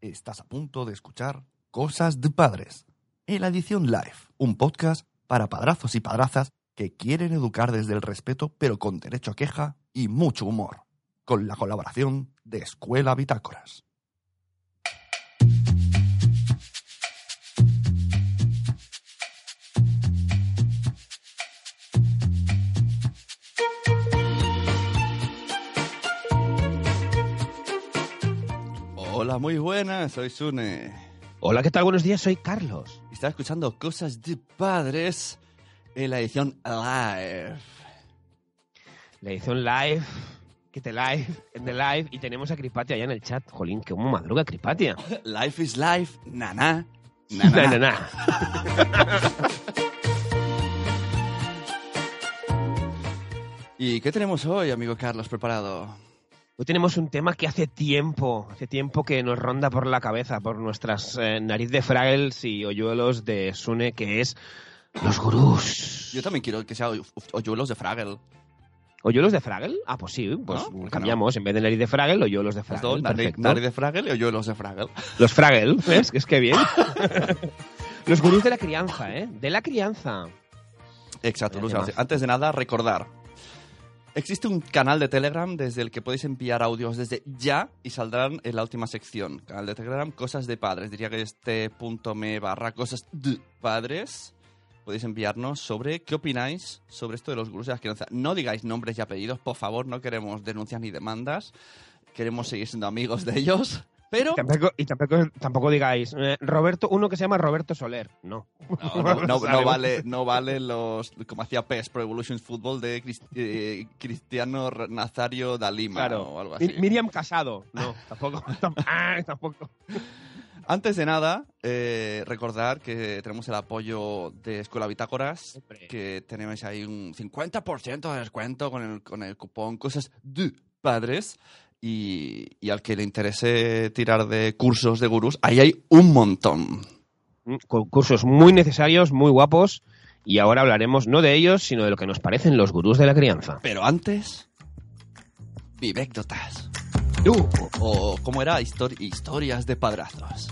Estás a punto de escuchar Cosas de Padres, en la edición live, un podcast para padrazos y padrazas que quieren educar desde el respeto pero con derecho a queja y mucho humor, con la colaboración de Escuela Bitácoras. Hola, muy buenas, soy Sune. Hola, ¿qué tal? Buenos días, soy Carlos. Está escuchando Cosas de Padres en la edición live. La edición live, que te live, en the live, y tenemos a Cripatia allá en el chat. Jolín, que como madruga Cripatia. Life is life, naná. Na, na, na. ¿Y qué tenemos hoy, amigo Carlos, preparado? Hoy tenemos un tema que hace tiempo, hace tiempo que nos ronda por la cabeza, por nuestras eh, nariz de fraggles y hoyuelos de Sune, que es los gurús. Yo también quiero que sea hoy- hoyuelos de Fraggle. ¿Hoyuelos de Fraggle? Ah, pues sí, pues ¿No? ¿Por qué cambiamos. En vez de nariz de Fraggle, hoyuelos de Fraggle. dos, nariz, de Fraggle y hoyuelos de Fraggle. Los Fraggle, ¿ves? Que es que bien. los gurús de la crianza, ¿eh? De la crianza. Exacto, temazo. Antes de nada, recordar. Existe un canal de Telegram desde el que podéis enviar audios desde ya y saldrán en la última sección. Canal de Telegram, cosas de padres. Diría que este punto me barra cosas de padres. Podéis enviarnos sobre qué opináis sobre esto de los gurús de la crianza. No digáis nombres y apellidos, por favor, no queremos denuncias ni demandas. Queremos seguir siendo amigos de ellos. Pero Tampoco- y tampoco, tampoco digáis, eh, Roberto, uno que se llama Roberto Soler. No. No, no, no- no vale, no vale los, como hacía PES, Pro Evolution Football de Cris- eh, Cristiano Nazario da Lima Claro. o algo así. Mi- Miriam Casado. No, tampoco. tam- ah, tampoco. Antes de nada, eh, recordar que tenemos el apoyo de Escuela Bitácoras, Hombre. que tenemos ahí un 50% de descuento con el, con el cupón Cosas de Padres. Y, y al que le interese tirar de cursos de gurús, ahí hay un montón. Mm, Con cursos muy necesarios, muy guapos. Y ahora hablaremos no de ellos, sino de lo que nos parecen los gurús de la crianza. Pero antes, vivécdotas. Uh, O, ¿cómo era? Histori- historias de padrazos.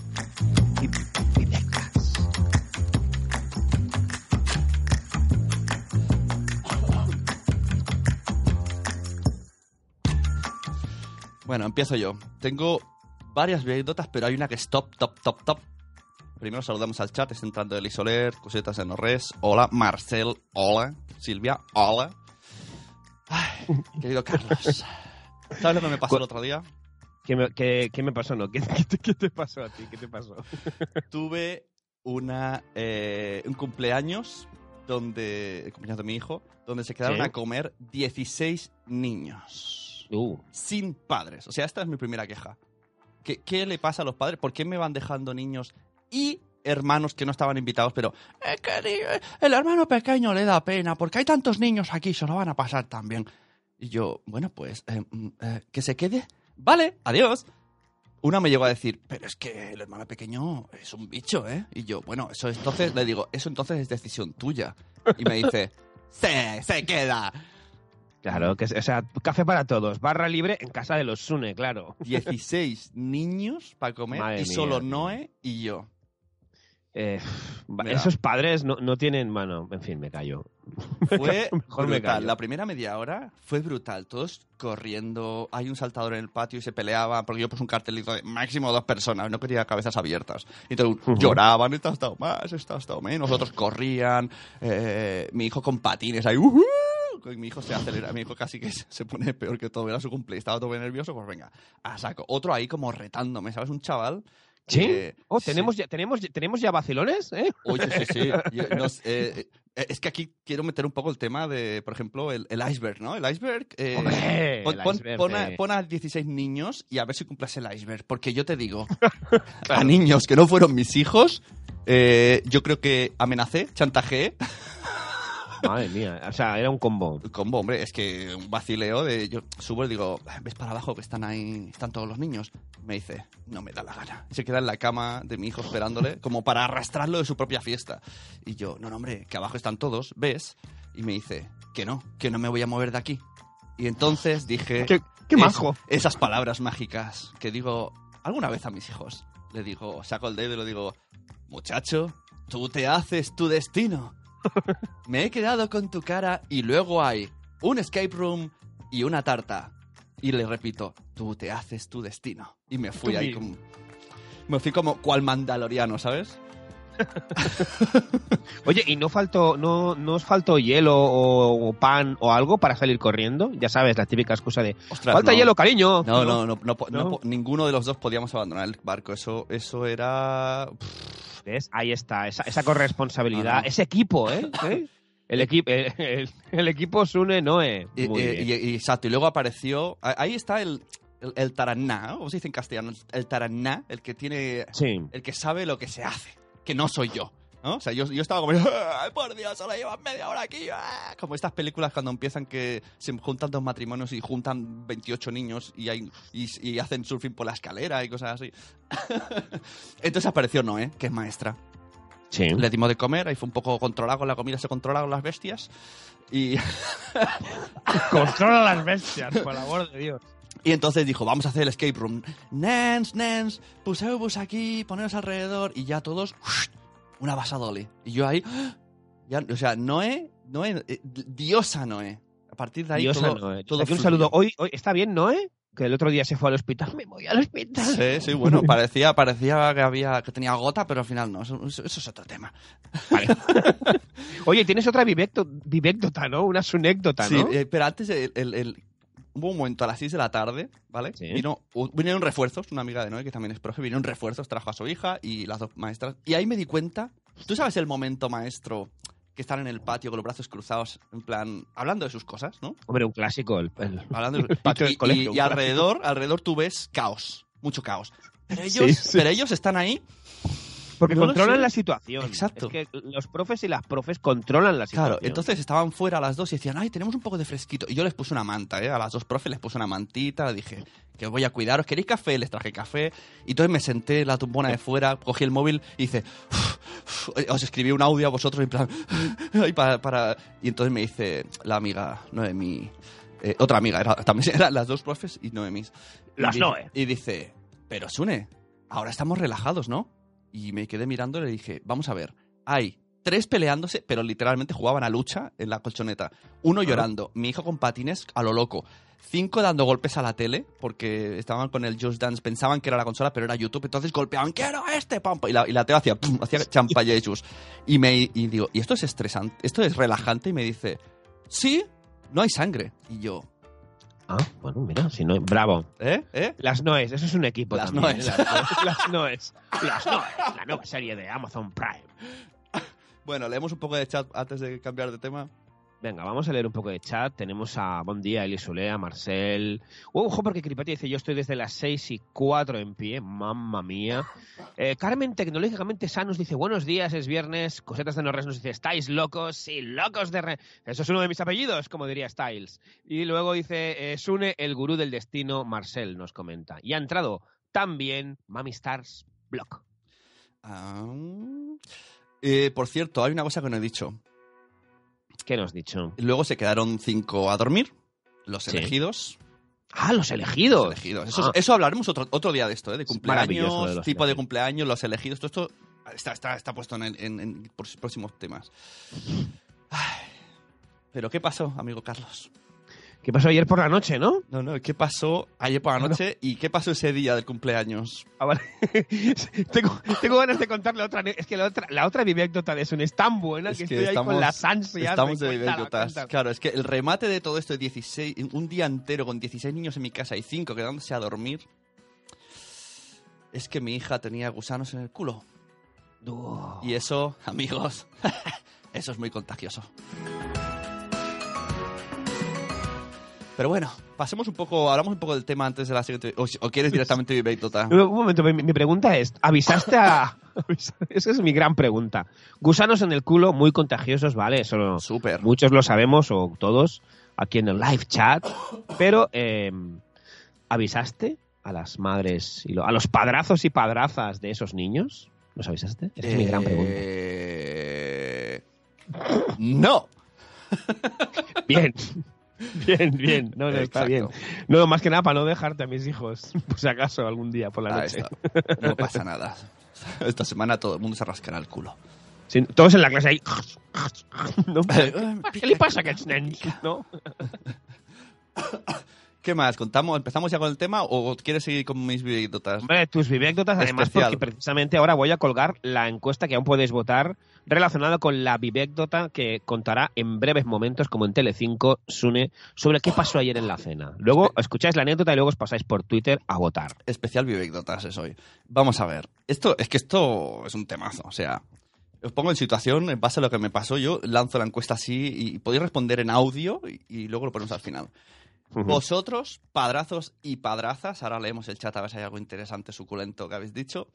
Bueno, empiezo yo. Tengo varias anécdotas, pero hay una que es top, top, top, top. Primero saludamos al chat, está entrando Eli Soler, Cosetas en Ores, hola, Marcel, hola, Silvia, hola. Ay, querido Carlos, ¿sabes lo que me pasó el otro día? ¿qué, me, qué- qué me pasó? No? ¿Qué, te- qué te pasó a ti? ¿Qué te pasó? tuve una eh, un cumpleaños donde el cumpleaños de mi hijo donde se quedaron Sí. a comer 16 niños Uh, sin padres. O sea esta es mi primera queja. ¿Qué, qué le pasa a los padres por qué me van dejando niños y hermanos que no estaban invitados pero "Es que di- el hermano pequeño le da pena porque hay tantos niños aquí se lo van a pasar también y yo bueno pues eh, mm, eh, que se quede vale adiós una me llegó a decir, pero es que el hermano pequeño es un bicho, ¿eh? Y yo, bueno, eso entonces, le digo, eso entonces es decisión tuya. Y me dice, se, se queda. Claro, que, o sea, café para todos. Barra libre en casa de los Sune, claro. 16 niños para comer Madre y mía, solo. Noé y yo. Eh, esos padres no, no tienen mano. En fin, me callo. Fue Mejor me brutal. callo. La primera media hora fue brutal. Todos corriendo. Hay un saltador en el patio y se peleaban porque yo puse un cartelito de máximo dos personas. No quería cabezas abiertas. Y todos Ujú. lloraban. Esta ha estado más, esta ha estado menos. Otros corrían. eh, mi hijo con patines ahí. "Ujú". Mi hijo se acelera. Mi hijo casi que se pone peor que todo. Era su cumple. Estaba todo bien nervioso. Pues venga, a saco. Otro ahí como retándome. ¿Sabes? Un chaval ¿Sí? Eh, oh, sí. ¿tenemos, Ya, tenemos, ¿tenemos ya vacilones? ¿eh? Oye, sí, sí. Yo no eh, eh, es que aquí quiero meter un poco el tema de, por ejemplo, el, el iceberg, ¿no? El iceberg. eh, Hombre, pon, el pon- iceberg pon a, de- pon a 16 niños y a ver si cumples el iceberg. Porque yo te digo, a niños que no fueron mis hijos, eh, yo creo que amenacé, chantajeé. Madre mía, o sea, era un combo. Combo, hombre, es que un vacileo de. Yo subo y digo, ves para abajo que están ahí, están todos los niños. Me dice, no me da la gana. Y se queda en la cama de mi hijo esperándole, como para arrastrarlo de su propia fiesta. Y yo, no, no, hombre, que abajo están todos, ¿ves? Y me dice, que no, que no me voy a mover de aquí. Y entonces dije. ¡Qué, qué es- majo! esas palabras mágicas que digo alguna vez a mis hijos. Le digo, saco el dedo y le digo, muchacho, tú te haces tu destino. Me he quedado con tu cara y luego hay un escape room y una tarta. Y le repito, tú te haces tu destino. Y me fui ahí como... Me fui como cual mandaloriano, ¿sabes? Oye, ¿y no faltó, no, no os faltó hielo o, o pan o algo para salir corriendo? Ya sabes, la típica excusa de Ostras, ¡Falta no. hielo, cariño! No, no, no, no, ninguno de los dos podíamos abandonar el barco. Eso, eso era... ¿Ves? Ahí está, esa, esa corresponsabilidad, no. ese equipo, ¿eh? ¿Eh? El, equipo el, el- el equipo Sune Noe. Y, Muy y- bien. y- y- exacto, y luego apareció. Ahí está el, el, el taraná. ¿cómo se dice en castellano? El taraná, el que tiene. Sí. El que sabe lo que se hace, que no soy yo. ¿no? O sea, yo, yo estaba como, ¡ay, por Dios, solo llevan media hora aquí! ¡ah! Como estas películas cuando empiezan que se juntan dos matrimonios y juntan 28 niños y, hay, y, y hacen surfing por la escalera y cosas así. Entonces apareció Noé, que es maestra. Sí. Le dimos de comer, ahí fue un poco controlado con la comida, se controlaron las bestias. Y, Controla las bestias, por el amor de Dios. Y entonces dijo, vamos a hacer el escape room. Nens, nens, puseu-vos aquí, poneros alrededor. Y ya todos, una basadole. Y yo ahí, ya, o sea, Noé, Noé, eh, diosa Noé. A partir de ahí Diosa todo, Noé. todo un saludo. Hoy, hoy, ¿Está bien, Noé? Que el otro día se fue al hospital. Me voy al hospital. Sí, sí, bueno, parecía, parecía que había que tenía gota, pero al final no. Eso, es otro tema. Vale. Oye, tienes otra vivecto- ¿no? Una sunécdota, Sí, ¿no? eh, pero antes el, el- el- hubo un momento a las 6 de la tarde, ¿vale? Sí. Vino, vinieron refuerzos, una amiga de Noé que también es profe, vinieron refuerzos, trajo a su hija y las dos maestras. Y ahí me di cuenta, ¿tú sabes el momento maestro que están en el patio con los brazos cruzados, en plan, hablando de sus cosas, ¿no? Hombre, un clásico. El, el- Hablando de- El patio y, del colegio, y- y alrededor, alrededor tú ves caos, mucho caos. Pero ellos, Sí, sí. Pero ellos están ahí Porque No controlan la situación. Exacto. Es que los profes y las profes controlan la situación. Claro, entonces estaban fuera a las dos y decían, ay, tenemos un poco de fresquito. Y yo les puse una manta, ¿eh? A las dos profes les puse una mantita, les dije que os voy a cuidaros. ¿Queréis café? Les traje café. Y entonces me senté en la tumbona de fuera, cogí el móvil y hice, "Uf, uf", os escribí un audio a vosotros en plan, "Ay, para, para-". Y entonces me dice la amiga Noemí, eh, otra amiga, era- también eran las dos profes y Noemís. Y Las dice- Noe. Y dice, pero Sune, ahora estamos relajados, ¿no? Y me quedé mirando y le dije, vamos a ver, hay tres peleándose, pero literalmente jugaban a lucha en la colchoneta. Uno llorando, mi hijo con patines a lo loco. Cinco dando golpes a la tele, porque estaban con el Just Dance, pensaban que era la consola, pero era YouTube, entonces golpeaban, quiero este, pam, pam", y la, y la tele hacía, pum, hacía. Y me y digo, ¿y esto es estresante? ¿Esto es relajante? Y me dice, sí, no hay sangre. Y yo, Ah, bueno, mira, si no, bravo. ¿eh? ¿eh? Las Noes, eso es un equipo Las también, Noes. Las Noes. Las Noes, la nueva serie de Amazon Prime. Bueno, leemos un poco de chat antes de cambiar de tema. Venga, vamos a leer un poco de chat. Tenemos a Buen Día, Eli Solea, Marcel. Uh, ojo, porque Cripati dice: Yo estoy desde las 6 y 4 en pie. Mamma mía. Eh, Carmen, tecnológicamente sanos, dice: Buenos días, es viernes. Cosetas de Norres nos dice: ¿Estáis locos? Sí, locos de. Re Eso es uno de mis apellidos, como diría Styles. Y luego dice: eh, Sune, el gurú del destino, Marcel nos comenta. Y ha entrado también Mami Stars Block. Eh, por cierto, hay una cosa que no he dicho. ¿Qué nos has dicho? Luego se quedaron cinco a dormir, los Sí. elegidos. Ah, los elegidos. Los elegidos. Eso, Ah. eso hablaremos otro, otro día de esto, ¿eh? de cumpleaños, de tipo de cumpleaños, los elegidos, todo esto está, está, está puesto en, en- en próximos temas. Ay. Pero ¿qué pasó, amigo Carlos? ¿Qué pasó ayer por la noche, no? No, no, ¿qué pasó ayer por la Ah, no. noche y qué pasó ese día del cumpleaños? Ah, vale. tengo, tengo ganas de contar la otra. Es que la otra, la otra anécdota de Sun es tan buena Es que, que estoy ahí estamos- con las ansias. Estamos de anécdotas. Claro, es que el remate de todo esto de 16, un día entero con 16 niños en mi casa y 5 quedándose a dormir. es que mi hija tenía gusanos en el culo. Oh. Y eso, amigos, eso es muy contagioso. Pero bueno, pasemos un poco, hablamos un poco del tema antes de la siguiente. O, o quieres directamente mi anécdota. Un momento, mi, mi pregunta es, ¿avisaste a...? Esa es mi gran pregunta. Gusanos en el culo, muy contagiosos, ¿vale? Eso Súper. muchos lo sabemos, o todos, aquí en el live chat. Pero, eh, ¿avisaste a las madres, y lo- a los padrazos y padrazas de esos niños? ¿Los avisaste? Esa es mi gran pregunta. Eh, No. Bien. Bien, bien. No, no, está bien. No, más que nada para no dejarte a mis hijos, por si acaso, algún día por la Ahí noche. está. No pasa nada. Esta semana todo el mundo se rascará el culo. Sí, todos en la clase ahí. ¿no? ¿Qué le pasa a? ¿No? ¿Qué más? ¿Contamos? ¿Empezamos ya con el tema o quieres seguir con mis videotas? Hombre, tus vivécdotas, además, Especial. porque precisamente ahora voy a colgar la encuesta que aún podéis votar relacionada con la vivécdota que contará en breves momentos, como en Telecinco, Sune, sobre qué pasó ayer en la cena. Luego escucháis la anécdota y luego os pasáis por Twitter a votar. Especial vivécdotas es hoy. Vamos a ver. Esto, es que esto es un temazo. O sea, os pongo en situación en base a lo que me pasó. Yo lanzo la encuesta así y podéis responder en audio y, y luego lo ponemos al final. Vosotros, padrazos y padrazas, ahora leemos el chat a ver si hay algo interesante, suculento que habéis dicho.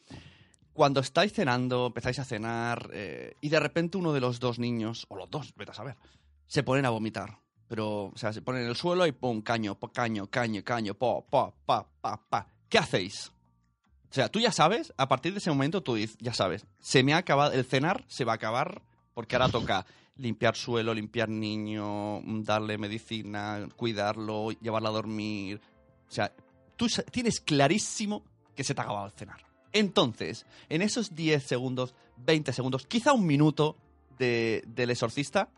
Cuando estáis cenando, empezáis a cenar eh, y de repente uno de los dos niños, o los dos, vete a saber, se ponen a vomitar. Pero, o sea, se ponen en el suelo y pum, caño, caño, caño, caño, po, po, pa, pa, pa. ¿Qué hacéis? O sea, tú ya sabes, a partir de ese momento tú dices, ya sabes, se me ha acabado, el cenar se va a acabar porque ahora toca limpiar suelo, limpiar niño, darle medicina, cuidarlo, llevarlo a dormir. O sea, tú tienes clarísimo que se te ha acabado el cenar. Entonces, en esos 10 segundos, 20 segundos, quizá un minuto de, del exorcista,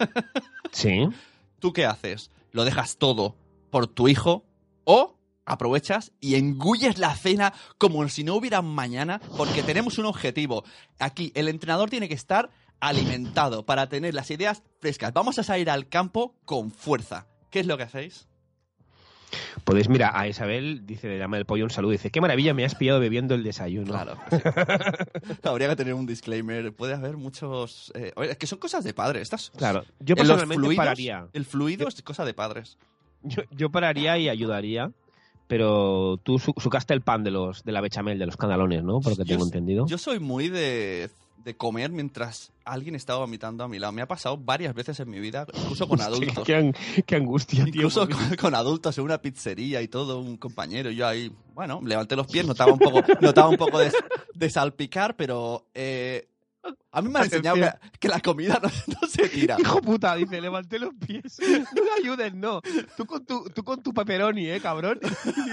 Sí. ¿tú qué haces? ¿Lo dejas todo por tu hijo o aprovechas y engulles la cena como si no hubiera mañana porque tenemos un objetivo. Aquí el entrenador tiene que estar alimentado para tener las ideas frescas. Vamos a salir al campo con fuerza. ¿Qué es lo que hacéis? Podéis, mira, a Isabel, dice, le llama el pollo un saludo, dice, qué maravilla, me has pillado bebiendo el desayuno. Claro. sí. Habría que tener un disclaimer. Puede haber muchos... eh, es que son cosas de padres. Estas, Claro. Yo personalmente fluidos, pararía. El fluido es cosa de padres. Yo, yo pararía y ayudaría, pero tú su- sucaste el pan de los de la bechamel, de los canalones, ¿no? Por lo que tengo entendido. Yo soy muy de, de comer mientras alguien está vomitando a mi lado. Me ha pasado varias veces en mi vida, incluso con adultos. Qué, an- qué angustia, tío. Incluso con adultos en una pizzería y todo, un compañero. Yo ahí, bueno, levanté los pies, notaba un poco, notaba un poco de, de salpicar, pero eh, a mí me han enseñado que, que la comida no, no se tira. Hijo puta, dice, levanté los pies. No me ayudes, no. Tú con tu, tú con tu pepperoni, eh, cabrón.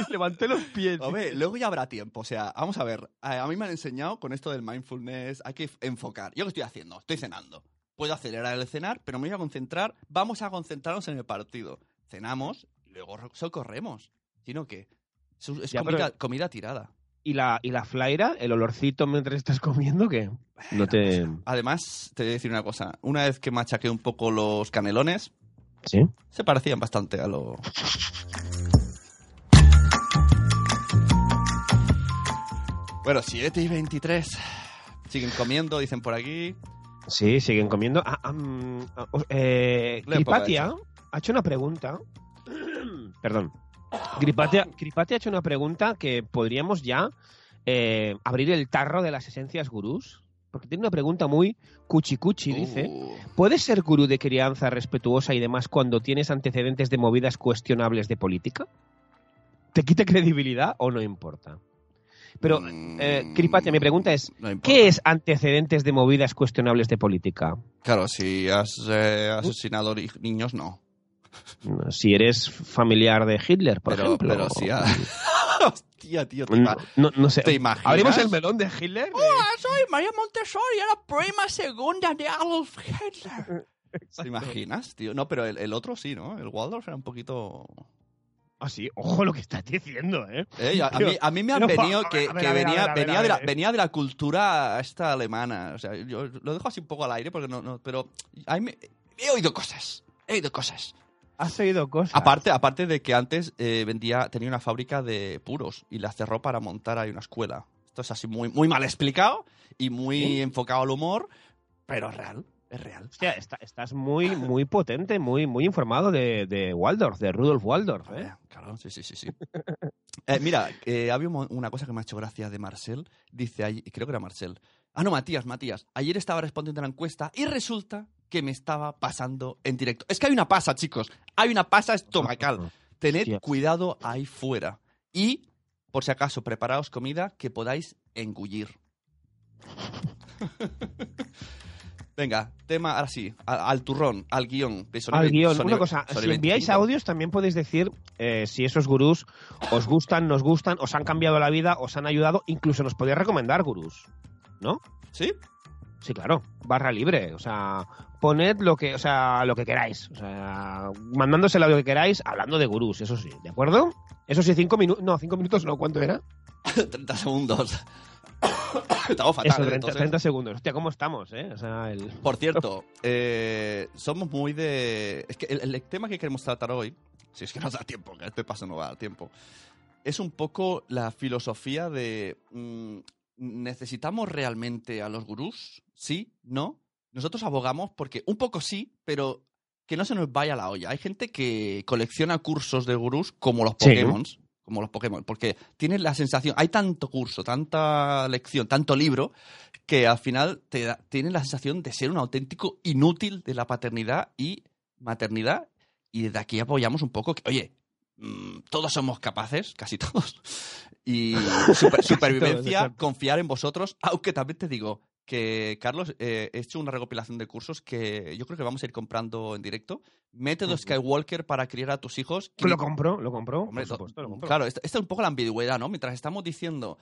levanté los pies. Hombre, luego ya habrá tiempo. O sea, vamos a ver. A, a mí me han enseñado con esto del mindfulness, hay que enfocar. ¿Yo qué estoy haciendo? Estoy cenando. Puedo acelerar el cenar, pero me voy a concentrar. Vamos a concentrarnos en el partido. Cenamos luego socorremos. ¿Sino qué? Es, es Ya, comida, pero- comida tirada. ¿Y la, ¿Y la flaira, el olorcito mientras estás comiendo, qué? No te... Además, te voy a decir una cosa. Una vez que machaqué un poco los canelones, ¿Sí? se parecían bastante a lo... Bueno, 7 y 23. Siguen comiendo, dicen por aquí. Sí, siguen comiendo. Ah, ah, os- eh, ha hecho una pregunta. Perdón. Gripatia ha hecho una pregunta que podríamos ya eh, abrir el tarro de las esencias gurús. Porque tiene una pregunta muy cuchi cuchi, dice. Uh, ¿Puedes ser gurú de crianza respetuosa y demás cuando tienes antecedentes de movidas cuestionables de política? ¿Te quita credibilidad o no importa? Pero, eh, Kripatia, mi pregunta es, no. ¿qué es antecedentes de movidas cuestionables de política? Claro, si has eh, asesinado ni- niños, no. Si eres familiar de Hitler, por Pero, ejemplo. pero si ha... Hostia, tío, te, No, no- no sé. ¿te imaginas? ¿Abrimos el melón de Hitler? soy María Montessori, era prima segunda de Adolf Hitler. ¿Te imaginas, tío? No, pero el, el otro sí, ¿no? El Waldorf era un poquito... Ah, sí, ojo lo que estás diciendo, ¿eh? Eh, a, mí, a mí me han pero, venido que, ver, que ver, venía, ver, venía, de la, ver. venía de la cultura esta alemana. O sea, yo lo dejo así un poco al aire porque no... no pero me- he oído cosas. He oído cosas. Has oído cosas. Aparte, aparte de que antes eh, vendía, tenía una fábrica de puros y la cerró para montar ahí una escuela. Esto es así muy, muy mal explicado y muy enfocado al humor, pero es real, es real. Hostia, está- estás muy, muy potente, muy, muy informado de, de Waldorf, de Rudolf Waldorf, ¿eh? Claro, sí, sí, sí, sí. Eh, mira, eh, había una cosa que me ha hecho gracia de Marcel. Dice ahí, creo que era Marcel. Ah, no, Matías, Matías. Ayer estaba respondiendo a la encuesta y resulta que me estaba pasando en directo. Es que hay una pasa, chicos. Hay una pasa estomacal. Tened cuidado ahí fuera. Y, por si acaso, preparaos comida que podáis engullir. Venga, tema, ahora sí, al turrón, al guion. de Sony Al guion, Sony una cosa, Sony si enviáis 25. audios también podéis decir eh, si esos gurús os gustan, nos gustan, os han cambiado la vida, os han ayudado, incluso nos podéis recomendar gurús, ¿no? ¿Sí? Sí, claro, barra libre, o sea, poned lo que, o sea, lo que queráis, o sea, mandándose el audio que queráis, hablando de gurús, eso sí, ¿de acuerdo? Eso sí, cinco minutos, no, cinco minutos no, ¿cuánto era? 30 segundos. Estamos fatal. Eso, ¿eh? 30, Entonces- 30 segundos. Hostia, ¿cómo estamos, eh? O sea, el... Por cierto, eh, somos muy de... Es que el, el tema que queremos tratar hoy, si es que nos da tiempo, que este paso no va a dar tiempo, es un poco la filosofía de... mm, ¿Necesitamos realmente a los gurús? ¿Sí? ¿No? Nosotros abogamos porque un poco sí, pero que no se nos vaya la olla. Hay gente que colecciona cursos de gurús como los Sí. Pokémon. Como los Pokémon, porque tienes la sensación, hay tanto curso, tanta lección, tanto libro, que al final te da- tienes la sensación de ser un auténtico inútil de la paternidad y maternidad. Y desde aquí apoyamos un poco que, oye, mm, todos somos capaces, casi todos. Y super- supervivencia, confiar en vosotros. Aunque también te digo que, Carlos, eh, he hecho una recopilación de cursos que yo creo que vamos a ir comprando en directo. Método. Skywalker para criar a tus hijos. Lo compro, lo compro, Hombre, por supuesto, lo compro. Claro, esta, esta es un poco la ambigüedad, ¿no? Mientras estamos diciendo,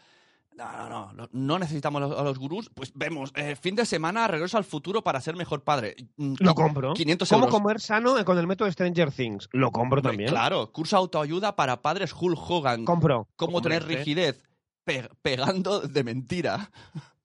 no, no, no, no, necesitamos a los, los gurús, pues vemos, eh, fin de semana, regreso al futuro para ser mejor padre. Mm, Lo compro. 500 ¿Cómo euros. comer sano con el método Stranger Things? Lo compro Hombre, también. Claro, curso de autoayuda para padres Hulk Hogan. Compro. Cómo Hombre, tener rigidez pe- pegando de mentira.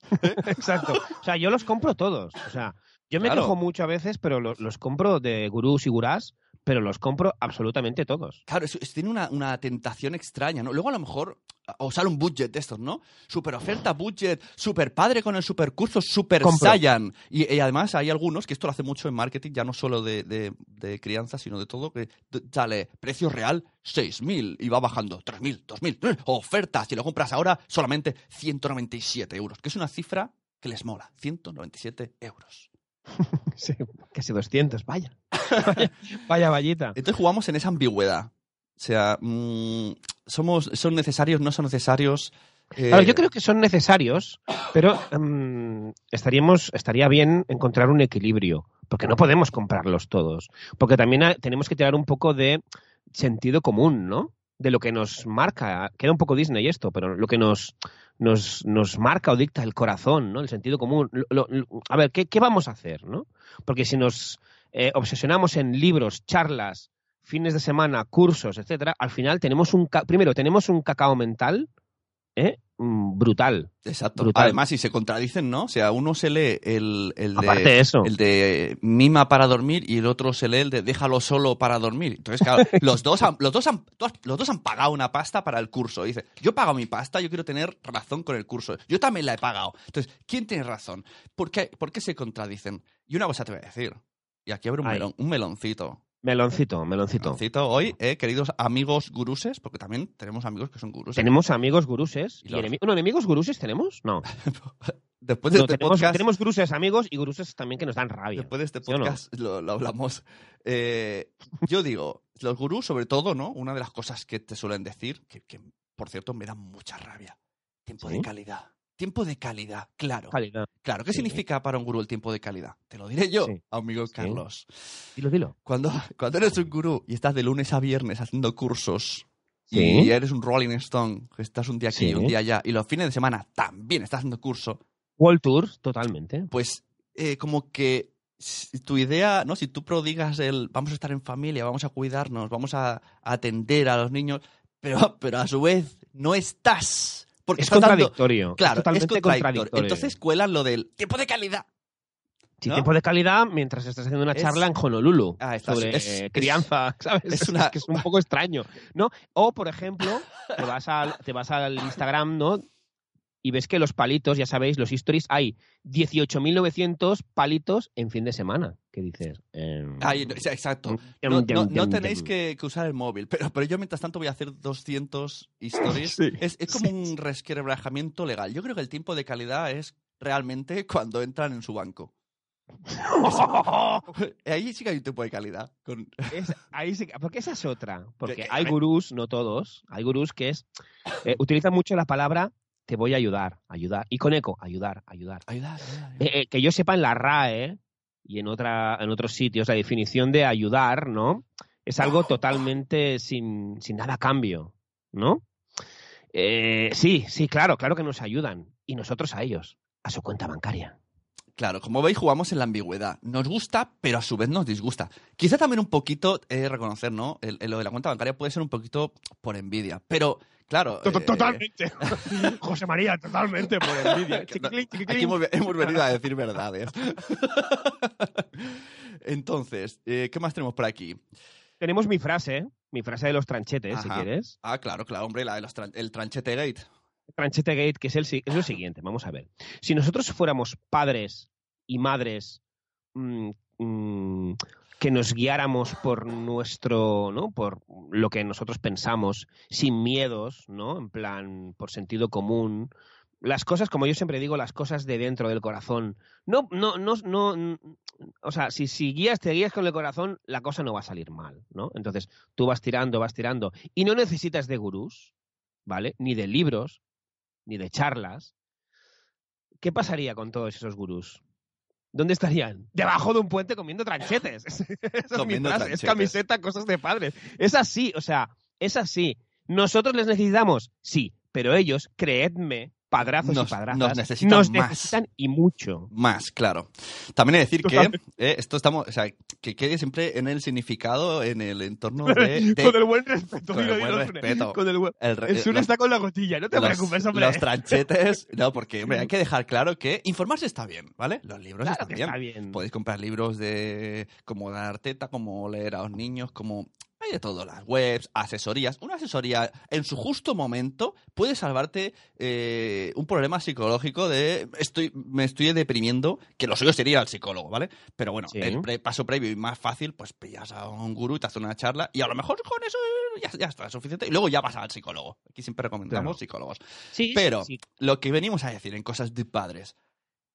Exacto. O sea, yo los compro todos. O sea, yo me Claro. quejo mucho a veces, pero lo- los, compro de gurús y gurás, pero los compro absolutamente todos. Claro, es- es- tiene una, una tentación extraña, ¿no? Luego a lo mejor o sale un budget de estos, ¿no? Super oferta, budget, super padre con el super curso, super Compro. Saiyan. Y, y además hay algunos, que esto lo hace mucho en marketing, ya no solo de, de- de crianza, sino de todo, que sale precio real 6.000 y va bajando 3.000, 2.000, ¡eh! oferta, si lo compras ahora solamente 197 euros, que es una cifra que les mola, 197 euros. Sí, casi 200, vaya. Vaya, vaya vallita. Entonces jugamos en esa ambigüedad. O sea, mm, somos, son necesarios, no son necesarios. eh, Claro, yo creo que son necesarios, pero mm, estaríamos, estaría bien encontrar un equilibrio, porque no podemos comprarlos todos, porque también ha- tenemos que tirar un poco de sentido común, ¿no? De lo que nos marca, queda un poco Disney esto, pero lo que nos, nos, nos marca o dicta el corazón, ¿no? El sentido común. Lo- lo- lo- a ver, ¿qué, qué vamos a hacer, no? Porque si nos eh, obsesionamos en libros, charlas, fines de semana, cursos, etcétera, al final tenemos un, primero, tenemos un cacao mental, ¿eh? Mm, brutal. Exacto. brutal. Además, si se contradicen, ¿no? O sea, uno se lee el, el de, Aparte de eso. el de mima para dormir y el otro se lee el de déjalo solo para dormir. Entonces, claro, los dos han, los dos han, los dos han pagado una pasta para el curso. Dice, yo he pagado mi pasta, yo quiero tener razón con el curso. Yo también la he pagado. Entonces, ¿quién tiene razón? ¿Por qué, por qué se contradicen? Y una cosa te voy a decir. Y aquí abre un, Ay. melón, un meloncito. Meloncito, meloncito. Meloncito hoy, eh, queridos amigos guruses, porque también tenemos amigos que son guruses. Tenemos amigos guruses. Y Y los- enemi- ¿enemigos guruses tenemos? No. Después de No, este tenemos, podcast, tenemos guruses amigos y guruses también que nos dan rabia. Después de este ¿Sí o no? podcast lo, lo hablamos. Eh, yo digo, los gurús, sobre todo, ¿no? Una de las cosas que te suelen decir, que, que, por cierto me da mucha rabia. Tiempo ¿Sí? de calidad. Tiempo de calidad, claro. Calidad. Claro, ¿qué Sí. significa para un gurú el tiempo de calidad? Te lo diré yo, Sí. amigo Sí. Carlos. Dilo, dilo. Cuando, cuando eres un gurú y estás de lunes a viernes haciendo cursos y eres un Rolling Stone, que estás un día aquí y un día allá, y los fines de semana también estás haciendo curso, World Tour, totalmente. pues eh, como que tu idea, ¿no? Si tú prodigas el vamos a estar en familia, vamos a cuidarnos, vamos a, a atender a los niños, pero, pero a su vez no estás. Porque Es dando- contradictorio. Claro, es totalmente es contradictorio. contradictorio. Entonces cuelan lo del tiempo de calidad. Sí, ¿no? tiempo de calidad mientras estás haciendo una Es- charla en Honolulu Ah, está, sobre es- eh, crianza, ¿sabes? es una- que es un poco extraño, ¿no? O, por ejemplo, te vas al, te vas al Instagram, ¿no? Y ves que los palitos, ya sabéis, los stories, hay 18.900 palitos en fin de semana. ¿Qué dices? Em, Ay, no, exacto. No, no- tenéis que, que usar el móvil, pero, pero yo mientras tanto voy a hacer 200 stories. Sí, es, es como sí, un resquebrajamiento legal. Yo creo que el tiempo de calidad es realmente cuando entran en su banco. Ahí sí que hay un tiempo de calidad. Con... Es- ahí sí que- porque esa es otra. Porque que- hay gurús, no todos, hay gurús que es eh, utilizan mucho la palabra te voy a ayudar, ayudar. Y con eco, ayudar, ayudar. Ayudar, ayudar, ayudar. Eh, eh, que yo sepa en la RAE y en, otra, en otros sitios, la definición de ayudar, ¿no? Es algo totalmente sin, sin nada a cambio, ¿no? Eh, sí, sí, claro, claro que nos ayudan. Y nosotros a ellos, a su cuenta bancaria. Claro, como veis, jugamos en la ambigüedad. Nos gusta, pero a su vez nos disgusta. Quizá también un poquito, he de reconocer, ¿no? El, el- lo de la cuenta bancaria puede ser un poquito por envidia. Pero, claro. eh, Totalmente. José María, totalmente por envidia. Aquí hemos, hemos venido a decir verdades. Entonces, eh, ¿qué más tenemos por aquí? Tenemos mi frase, mi frase de los tranchetes, si quieres. Ah, claro, claro, hombre, la de los tran- el tranchete gate. Tranchete Gate, que es, el, es lo siguiente, vamos a ver. Si nosotros fuéramos padres y madres mm, mm, que nos guiáramos por nuestro, ¿no? Por lo que nosotros pensamos, sin miedos, ¿no? En plan, por sentido común. Las cosas, como yo siempre digo, las cosas de dentro del corazón. No, no, no, no. O sea, si, si guías, te guías con el corazón, la cosa no va a salir mal, ¿no? Entonces, tú vas tirando, vas tirando. Y no necesitas de gurús, ¿vale? Ni de libros, ni de charlas. ¿Qué pasaría con todos esos gurús? ¿Dónde estarían? Debajo de un puente comiendo tranchetes. Esa es mi frase. Es camiseta, cosas de padres. Es así, o sea, es así. ¿Nosotros les necesitamos? Sí, pero ellos, creedme, padrazos Nos- y padrazas, nos necesitan nos más. necesitan y mucho. Más, claro. También he de decir que eh, esto estamos, o sea, que quede siempre en el significado, en el entorno de, de- con el buen respeto. con el buen respeto. Con el, buen- el el Sune los- está con la gotilla, no te los, preocupes, hombre. los tranchetes, no, porque hombre, hay que dejar claro que informarse está bien, ¿vale? Los libros Claro están bien. está bien. Podéis comprar libros de cómo dar teta, cómo leer a los niños, como hay de todo, las webs, asesorías. Una asesoría en su justo momento puede salvarte eh, un problema psicológico de estoy me estoy deprimiendo, que lo suyo sería al psicólogo, ¿vale? Pero bueno, Sí. el pre- paso previo y más fácil, pues pillas a un gurú y te hace una charla y a lo mejor con eso ya, ya está suficiente y luego ya vas al psicólogo. Aquí siempre recomendamos Claro. psicólogos. Sí, Pero sí. lo que venimos a decir en cosas de padres,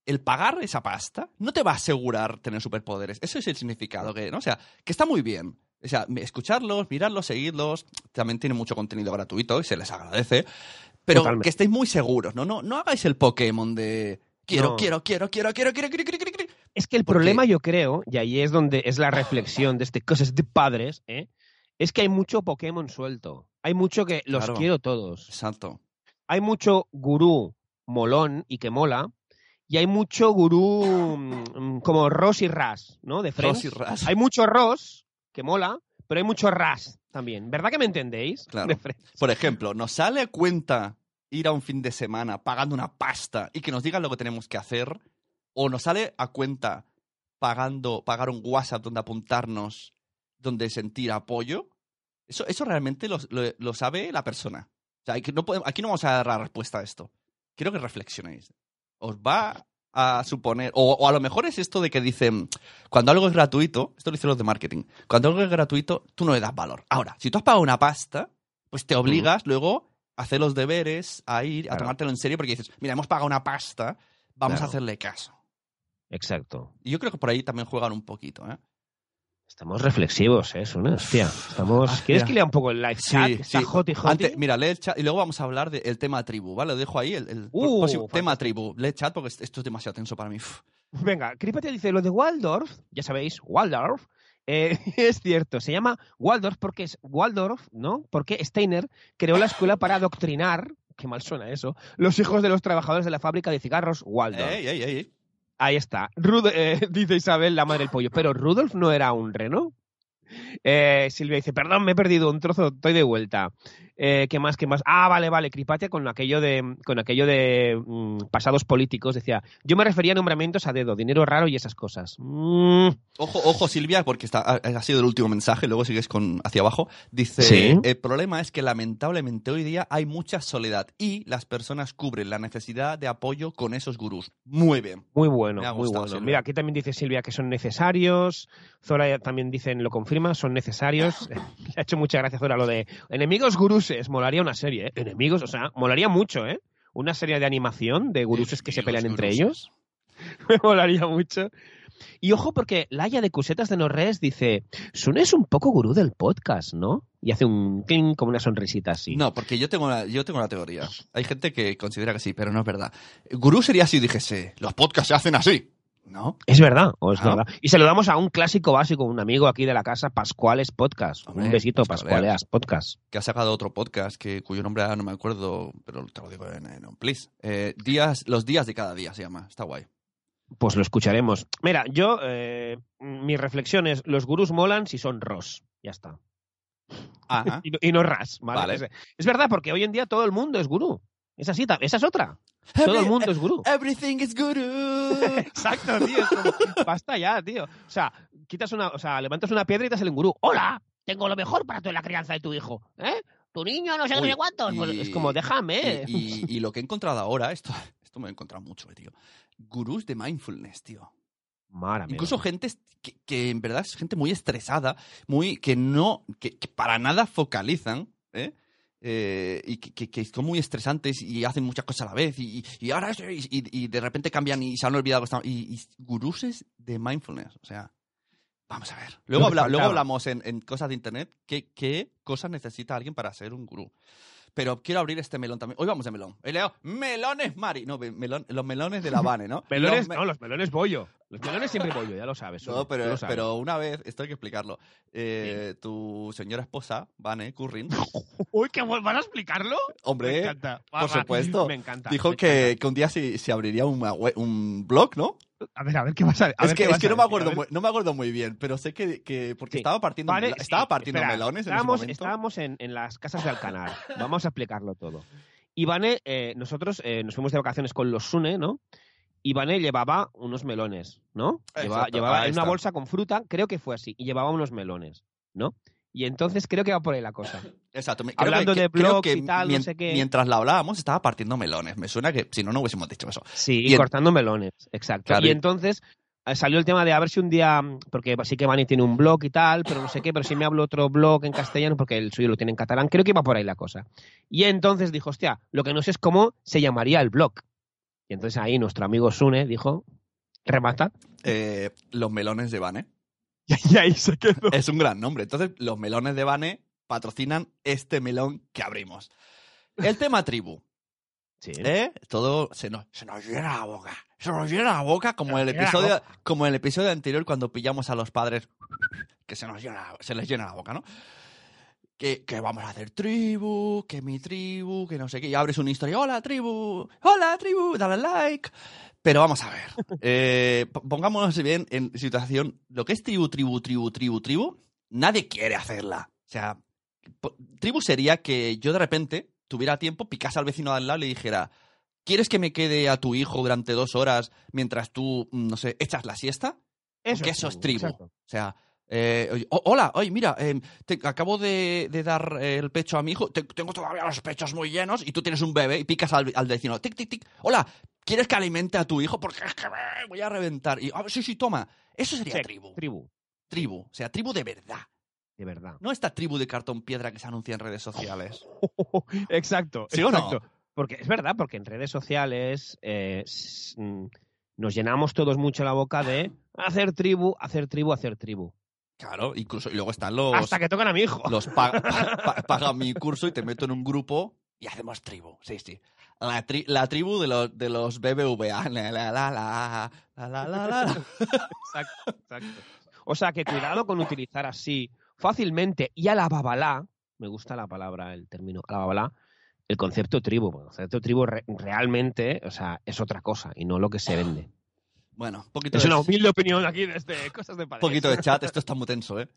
el pagar esa pasta no te va a asegurar tener superpoderes. Eso es el significado que, ¿no? O sea, que está muy bien. O sea, escucharlos, mirarlos, seguirlos. También tiene mucho contenido gratuito y se les agradece. Pero Totalmente. que estéis muy seguros, ¿no? No, no hagáis el Pokémon de quiero, no. quiero, quiero, quiero, quiero, quiero, quiero, quiero, quiero. Es que el problema, yo creo, y ahí es donde es la reflexión de este cosas de padres, ¿eh? es que hay mucho Pokémon suelto. Hay mucho que los claro. quiero todos. Exacto. Hay mucho gurú molón y que mola, y hay mucho gurú mm, como Ross y Ras, ¿no? De Friends. Ross y Ras. Hay mucho Ross que mola, pero hay mucho Ras también. ¿Verdad que me entendéis? Claro. Por ejemplo, ¿nos sale a cuenta ir a un fin de semana pagando una pasta y que nos digan lo que tenemos que hacer? ¿O nos sale a cuenta pagando, pagar un WhatsApp donde apuntarnos, donde sentir apoyo? Eso, eso realmente lo, lo- lo sabe la persona. O sea, aquí no, podemos- aquí no vamos a dar la respuesta a esto. Quiero que reflexionéis. ¿Os va a suponer, o, o a lo mejor es esto de que dicen, cuando algo es gratuito, esto lo dicen los de marketing, cuando algo es gratuito, tú no le das valor. Ahora, si tú has pagado una pasta, pues te obligas luego a hacer los deberes, a ir, a tomártelo en serio, porque dices, mira, hemos pagado una pasta, vamos Claro. a hacerle caso. Exacto. Y yo creo que por ahí también juegan un poquito, ¿eh? Estamos reflexivos, ¿eh? Sune? Hostia, estamos... ¿Quieres que lea un poco el live chat? hoti, hoti? Antes, mira, lee el chat y luego vamos a hablar del tema tribu, ¿vale? Lo dejo ahí, el, el Uh, tema tribu. Lee el chat porque esto es demasiado tenso para mí. Venga, Cripatia dice, lo de Waldorf, ya sabéis, Waldorf, eh, es cierto, se llama Waldorf porque es Waldorf, ¿no? Porque Steiner creó la escuela para adoctrinar, qué mal suena eso, los hijos de los trabajadores de la fábrica de cigarros Waldorf. Ey, ey, ey. Ahí está. Rud- eh, dice Isabel, la madre del pollo. Pero Rudolf no era un reno. Eh, Silvia dice, perdón, me he perdido un trozo, estoy de vuelta. Eh, ¿Qué más? ¿Qué más? Ah, vale, vale. Cripatia con aquello de, con aquello de mm, pasados políticos decía, yo me refería a nombramientos a dedo, dinero raro y esas cosas. Mm, Ojo, ojo, Silvia, porque está, ha, ha sido el último mensaje, luego sigues con hacia abajo. Dice, Sí. el problema es que lamentablemente hoy día hay mucha soledad y las personas cubren la necesidad de apoyo con esos gurús. Muy bien. muy bueno, muy bueno. Silvia. Mira, aquí también dice Silvia que son necesarios. Zora también dicen, lo confirma, son necesarios. Le ha hecho mucha gracia Zora lo de enemigos guruses. Molaría una serie, ¿eh? Enemigos, o sea, molaría mucho, ¿eh? Una serie de animación de guruses que se pelean entre ellos. Me molaría mucho. Y ojo, porque Laia de Cusetas de Norres dice: Sun es un poco gurú del podcast, ¿no? Y hace un clink como una sonrisita así. No, porque yo tengo, una, yo tengo una teoría. Hay gente que considera que sí, pero no es verdad. Gurú sería si dijese, los podcasts se hacen así. ¿No? Es verdad, o es Ah. verdad. Y saludamos a un clásico básico, un amigo aquí de la casa, Pascuales Podcast. Hombre, un besito, Pascualeas. Podcast. Que ha sacado otro podcast que, cuyo nombre ahora no me acuerdo, pero te lo digo en, en un please. Eh, días, los días de cada día se llama. Está guay. Pues lo escucharemos. Mira, yo, eh, mi reflexión es: los gurús molan si son ros. Ya está. Ajá. Y no, y no ras, ¿vale? Vale. Es, es verdad, porque hoy en día todo el mundo es gurú. Es así, esa es otra. Todo el mundo es gurú. Everything is gurú. Exacto, tío. Es como, basta ya, tío. O sea, quitas una, o sea, levantas una piedra y te sale un gurú. ¡Hola! Tengo lo mejor para toda la crianza de tu hijo. ¿Eh? Tu niño no sé no Uy, sé cuántos. Pues es como, déjame. Y, y- y lo que he encontrado ahora, esto, esto me he encontrado mucho, eh, tío. Gurús de mindfulness, tío. Mara mía. Incluso gente que, que en verdad es gente muy estresada, muy que no, que, que para nada focalizan, ¿eh? Eh, y que, que- que son muy estresantes y hacen muchas cosas a la vez y, y ahora eso, y, y- de repente cambian y se han olvidado y, y guruses de mindfulness, o sea, vamos a ver. Luego, habla- luego hablamos en, en cosas de internet qué, qué cosas necesita alguien para ser un gurú. Pero quiero abrir este melón también. Hoy vamos de melón. He leído melones, Mari. No, melón- los melones de la Habane, ¿no? Melones, Los me- no, los melones bollo. Los melones siempre bollo, ya lo sabes. no, tú lo pero, sabes. pero una vez, esto hay que explicarlo. Eh, tu señora esposa, Vane Currin, Uy, que van a explicarlo. Me hombre, encanta. por Va, supuesto. Me encanta. dijo me que, encanta. que un día se, se abriría una we- un blog, ¿no? A ver, a ver qué vas a a es ver que, es que a no me acuerdo a ver. muy, no me acuerdo muy bien, pero sé que, que porque Sí. estaba partiendo, Vale, sí, estaba partiendo espera, melones en ese estábamos, momento. estábamos en, en las casas de Alcanar. Vamos a explicarlo todo. Ivane, eh, nosotros eh, nos fuimos de vacaciones con los Sune, ¿no? Ivane llevaba unos melones, ¿no? Llevaba, en una bolsa con fruta, creo que fue así, y llevaba unos melones, ¿no? Y entonces creo que va por ahí la cosa. Exacto. creo Hablando que- de blogs y tal, no sé qué. Mientras la hablábamos, estaba partiendo melones. Me suena que si no, no hubiésemos dicho eso. Sí, Y y en- cortando melones, exacto. Claro, y y- entonces eh, salió el tema de a ver si un día, porque sí que Vani tiene un blog y tal, pero no sé qué, pero si me hablo otro blog en castellano, porque el suyo lo tiene en catalán, creo que iba por ahí la cosa. Y entonces dijo, hostia, lo que no sé es cómo se llamaría el blog. Y entonces ahí nuestro amigo Sune dijo, remata. Eh, los melones de Vane. Y ahí se quedó. es un gran nombre. Entonces, los melones de Vane patrocinan este melón que abrimos. El tema tribu. Sí. ¿eh? Todo se nos, se nos llena la boca. Se nos llena la boca como el episodio, como el episodio anterior cuando pillamos a los padres que se nos llena, se les llena la boca, ¿no? Que, que vamos a hacer tribu, que mi tribu, que no sé qué. Y abres una historia, hola tribu, hola tribu, dale like. Pero vamos a ver, eh, pongámonos bien en situación, lo que es tribu, tribu, tribu, tribu, tribu, nadie quiere hacerla. O sea, tribu sería que yo de repente tuviera tiempo, picase al vecino de al lado y le dijera, ¿quieres que me quede a tu hijo durante dos horas mientras tú, mm, no sé, echas la siesta? Porque eso es tribu. exacto. O sea, eh, oh, hola, oye, mira, eh, te- acabo de, de dar eh, el pecho a mi hijo, te- tengo todavía los pechos muy llenos y tú tienes un bebé y picas al, al vecino, tic, tic, tic, hola, ¿quieres que alimente a tu hijo? Porque es que me voy a reventar. Y, "Ah, sí, sí, toma. Eso sería tribu. Tribu, Tribu. O sea, tribu de verdad. de verdad. No esta tribu de cartón piedra que se anuncia en redes sociales. exacto, ¿Sí o no? exacto. Porque es verdad, porque en redes sociales eh, mm, nos llenamos todos mucho la boca de hacer tribu, hacer tribu, hacer tribu. Claro, incluso. Y luego están los. Hasta que tocan a mi hijo. los pa- pa- pa- paga mi curso y te meto en un grupo y hacemos tribu. Sí, sí. La, tri- la tribu de los, de los BBVA. La, la, la, la, la, la, la, la. Exacto, exacto. O sea que cuidado con utilizar así fácilmente y a la babalá, me gusta la palabra, el término, a la babalá, el concepto tribu. El concepto tribu re- realmente, o sea, es otra cosa y no lo que se vende. Bueno, poquito Es de, una humilde opinión aquí desde Cosas de Padres. poquito de chat. Esto está muy tenso, ¿eh?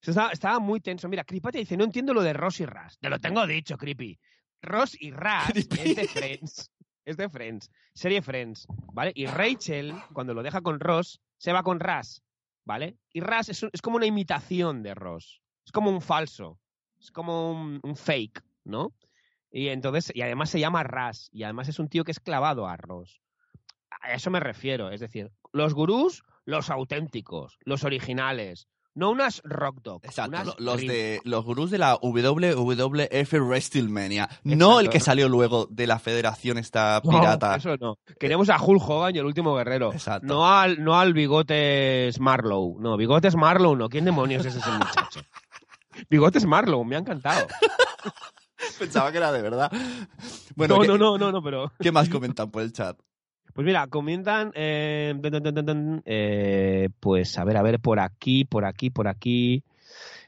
Estaba, estaba muy tenso. Mira, Cripati dice, no entiendo lo de Ross y Ras. Te lo tengo dicho, Creepy. Ross y Ras es de Friends. Es de Friends. Serie Friends, ¿vale? Y Rachel, cuando lo deja con Ross, se va con Ras, ¿vale? Y Ras es, es como una imitación de Ross. Es como un falso. Es como un, un fake, ¿no? Y entonces, y además se llama Ras. Y además es un tío que es clavado a Ross. A eso me refiero. Es decir, los gurús, los auténticos, los originales. No unas rock dog. Exacto, unas los de los gurús de la WWF WrestleMania, no el que salió luego de la federación esta No, pirata. eso no. Queremos a Hulk Hogan y el último guerrero. Exacto. No al, no al Bigotes Marlow. No, Bigotes Marlow no. ¿Quién demonios es ese muchacho? Bigotes Marlow, me ha encantado. Pensaba que era de verdad. Bueno, no, ¿qué, no, no, no, no, pero. ¿qué más comentan por el chat? Pues mira, comentan. eh, eh, pues a ver, a ver, por aquí, por aquí, por aquí.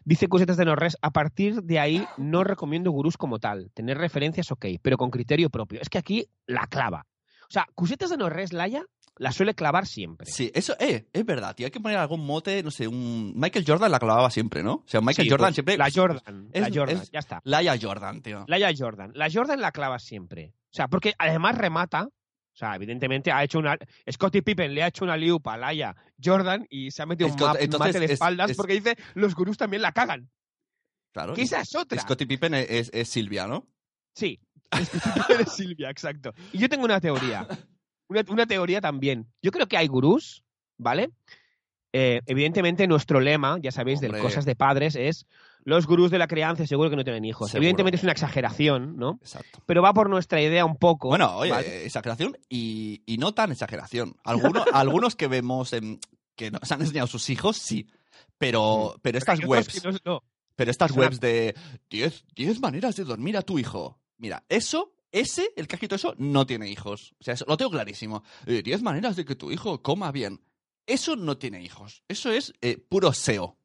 Dice Cusetas de Norres, a partir de ahí no recomiendo gurús como tal. Tener referencias, ok, pero con criterio propio. Es que aquí la clava. O sea, Cusetas de Norres, Laia, la suele clavar siempre. Sí, eso eh, es verdad, tío. Hay que poner algún mote, no sé, un. Michael Jordan la clavaba siempre, ¿no? O sea, Michael Sí, Jordan pues, siempre. La Jordan, Es- la Jordan, es- ya está. Laia Jordan, tío. Laia Jordan. La Jordan la clava siempre. O sea, porque además remata. O sea, evidentemente ha hecho una. Scottie Pippen le ha hecho una liupa a Laia Jordan y se ha metido un, Scott- ma- un entonces mate de es- espaldas es- porque dice los gurús también la cagan. Claro. Que esa es otra. Scottie Pippen es, es- es Silvia, ¿no? Sí. Scottie Pippen es Silvia, exacto. Y yo tengo una teoría. Una, una teoría también. Yo creo que hay gurús, ¿vale? Eh, evidentemente, nuestro lema, ya sabéis, Hombre. de cosas de padres, es los gurús de la crianza seguro que no tienen hijos. Seguro. Evidentemente es una exageración, ¿no? Exacto. Pero va por nuestra idea un poco. Bueno, oye, ¿vale? exageración y, y no tan exageración. Algunos, algunos que vemos en- que nos han enseñado sus hijos, sí. Pero, pero estas webs, que no- no. pero estas es una- webs de 10, 10 maneras de dormir a tu hijo. Mira, eso, ese, el que ha escrito eso, no tiene hijos. O sea, eso lo tengo clarísimo. Eh, 10 maneras de que tu hijo coma bien. Eso no tiene hijos. Eso es eh, puro SEO.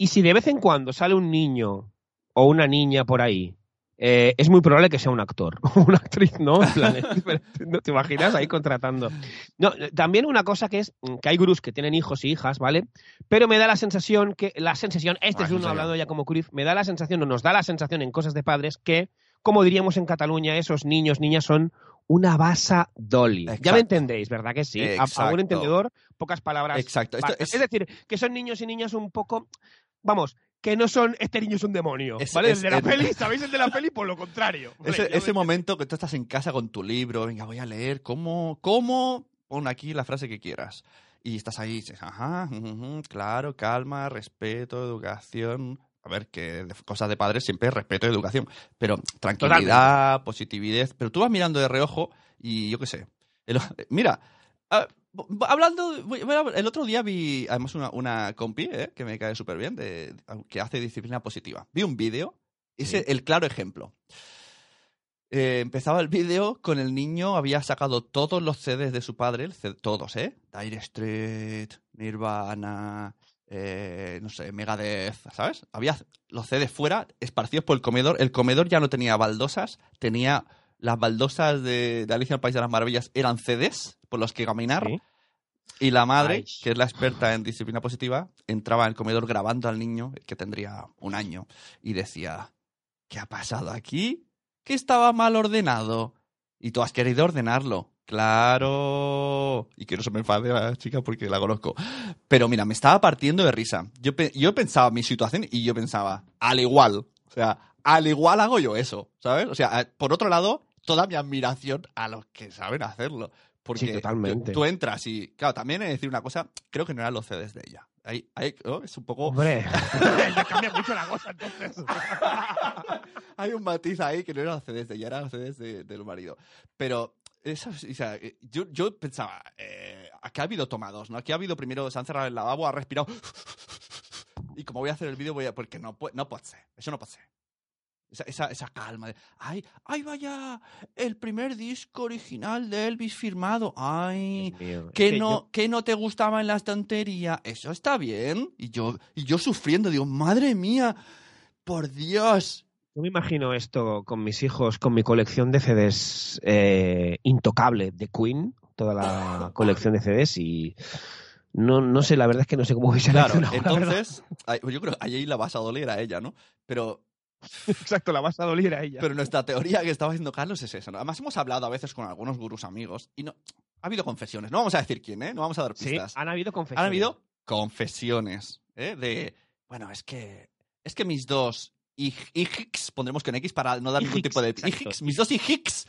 Y si de vez en cuando sale un niño o una niña por ahí, eh, es muy probable que sea un actor o una actriz, ¿no? En plan, ¿no te imaginas ahí contratando? No, también una cosa que es mm, que hay gurús que tienen hijos y hijas, ¿vale? Pero me da la sensación que, la sensación, este Ah, es no uno hablando ya como Cruyff, me da la sensación o nos da la sensación en cosas de padres que, como diríamos en Cataluña, esos niños, niñas son una basa dolly. Ya me entendéis, ¿verdad que sí? A- un entendedor, pocas palabras. Exacto. Esto es, Es decir, que son niños y niñas un poco, vamos, que no son este niño es un demonio, Es- ¿vale? es- el de la es- peli, ¿sabéis? El de la peli, por lo contrario. Ese, momento que tú estás en casa con tu libro, venga, voy a leer, ¿cómo? ¿Cómo? Pon aquí la frase que quieras. Y estás ahí y dices, ajá, claro, calma, respeto, educación. A ver, que de cosas de padres siempre es respeto y educación. Pero tranquilidad, positividad. Pero tú vas mirando de reojo y yo qué sé. El- mira, ah, hablando, el otro día vi, además, una, una compi, eh, que me cae súper bien, de, que hace disciplina positiva. Vi un vídeo, ese el claro ejemplo. Eh, empezaba el vídeo con el niño, había sacado todos los CDs de su padre, todos, ¿eh? Dire Street, Nirvana, eh, no sé, Megadeth, ¿sabes? Había los CDs fuera, esparcidos por el comedor. El comedor ya no tenía baldosas, tenía las baldosas de, de Alicia en el País de las Maravillas, eran CDs por los que caminar. Sí. Y la madre, Ay. que es la experta en disciplina positiva, entraba en el comedor grabando al niño, que tendría un año, y decía, ¿qué ha pasado aquí? Que estaba mal ordenado. Y tú has querido ordenarlo. Claro. Y que no se me enfade la chica porque la conozco. Pero mira, me estaba partiendo de risa. Yo, pe- yo pensaba mi situación y yo pensaba, al igual. O sea, al igual hago yo eso, ¿sabes? O sea, por otro lado, toda mi admiración a los que saben hacerlo. Porque Sí, totalmente. Tú, tú entras y, claro, también he de decir una cosa, creo que no eran los CDs de ella. Ahí, ahí, ¿no? Es un poco... Hombre, ya cambia mucho la cosa entonces. Hay un matiz ahí que no eran los CDs de ella, eran los CDs de- del marido. Pero, eso, o sea, yo, yo pensaba, eh, aquí ha habido tomados, ¿no? Aquí ha habido primero, se han cerrado el lavabo, ha respirado. Y como voy a hacer el vídeo, voy a. Porque no, no puede ser. Eso no puede ser. Esa, esa, esa calma de. ¡Ay! ¡Ay, vaya! El primer disco original de Elvis firmado. ¡Ay! Que no, yo- que no te gustaba en la estantería. Eso está bien. Y yo, y yo sufriendo, digo, madre mía, por Dios. Yo me imagino esto con mis hijos, con mi colección de CDs eh, intocable de Queen, toda la colección de CDs y No, no sé, la verdad es que no sé cómo hubiese Claro, reaccionado, la verdad. entonces, yo creo que ahí la vas a doler a ella, ¿no? Pero, Exacto, la vas a doler a ella. pero nuestra teoría que estaba diciendo Carlos es esa. ¿no? Además, hemos hablado a veces con algunos gurús amigos y no. Ha habido confesiones. No vamos a decir quién, ¿eh? No vamos a dar sí, pistas. han habido confesiones. Han habido confesiones, ¿eh? De, bueno, es que, es que mis dos hij- hijix, pondremos con X para no dar ningún tipo de... hijix, mis dos hijix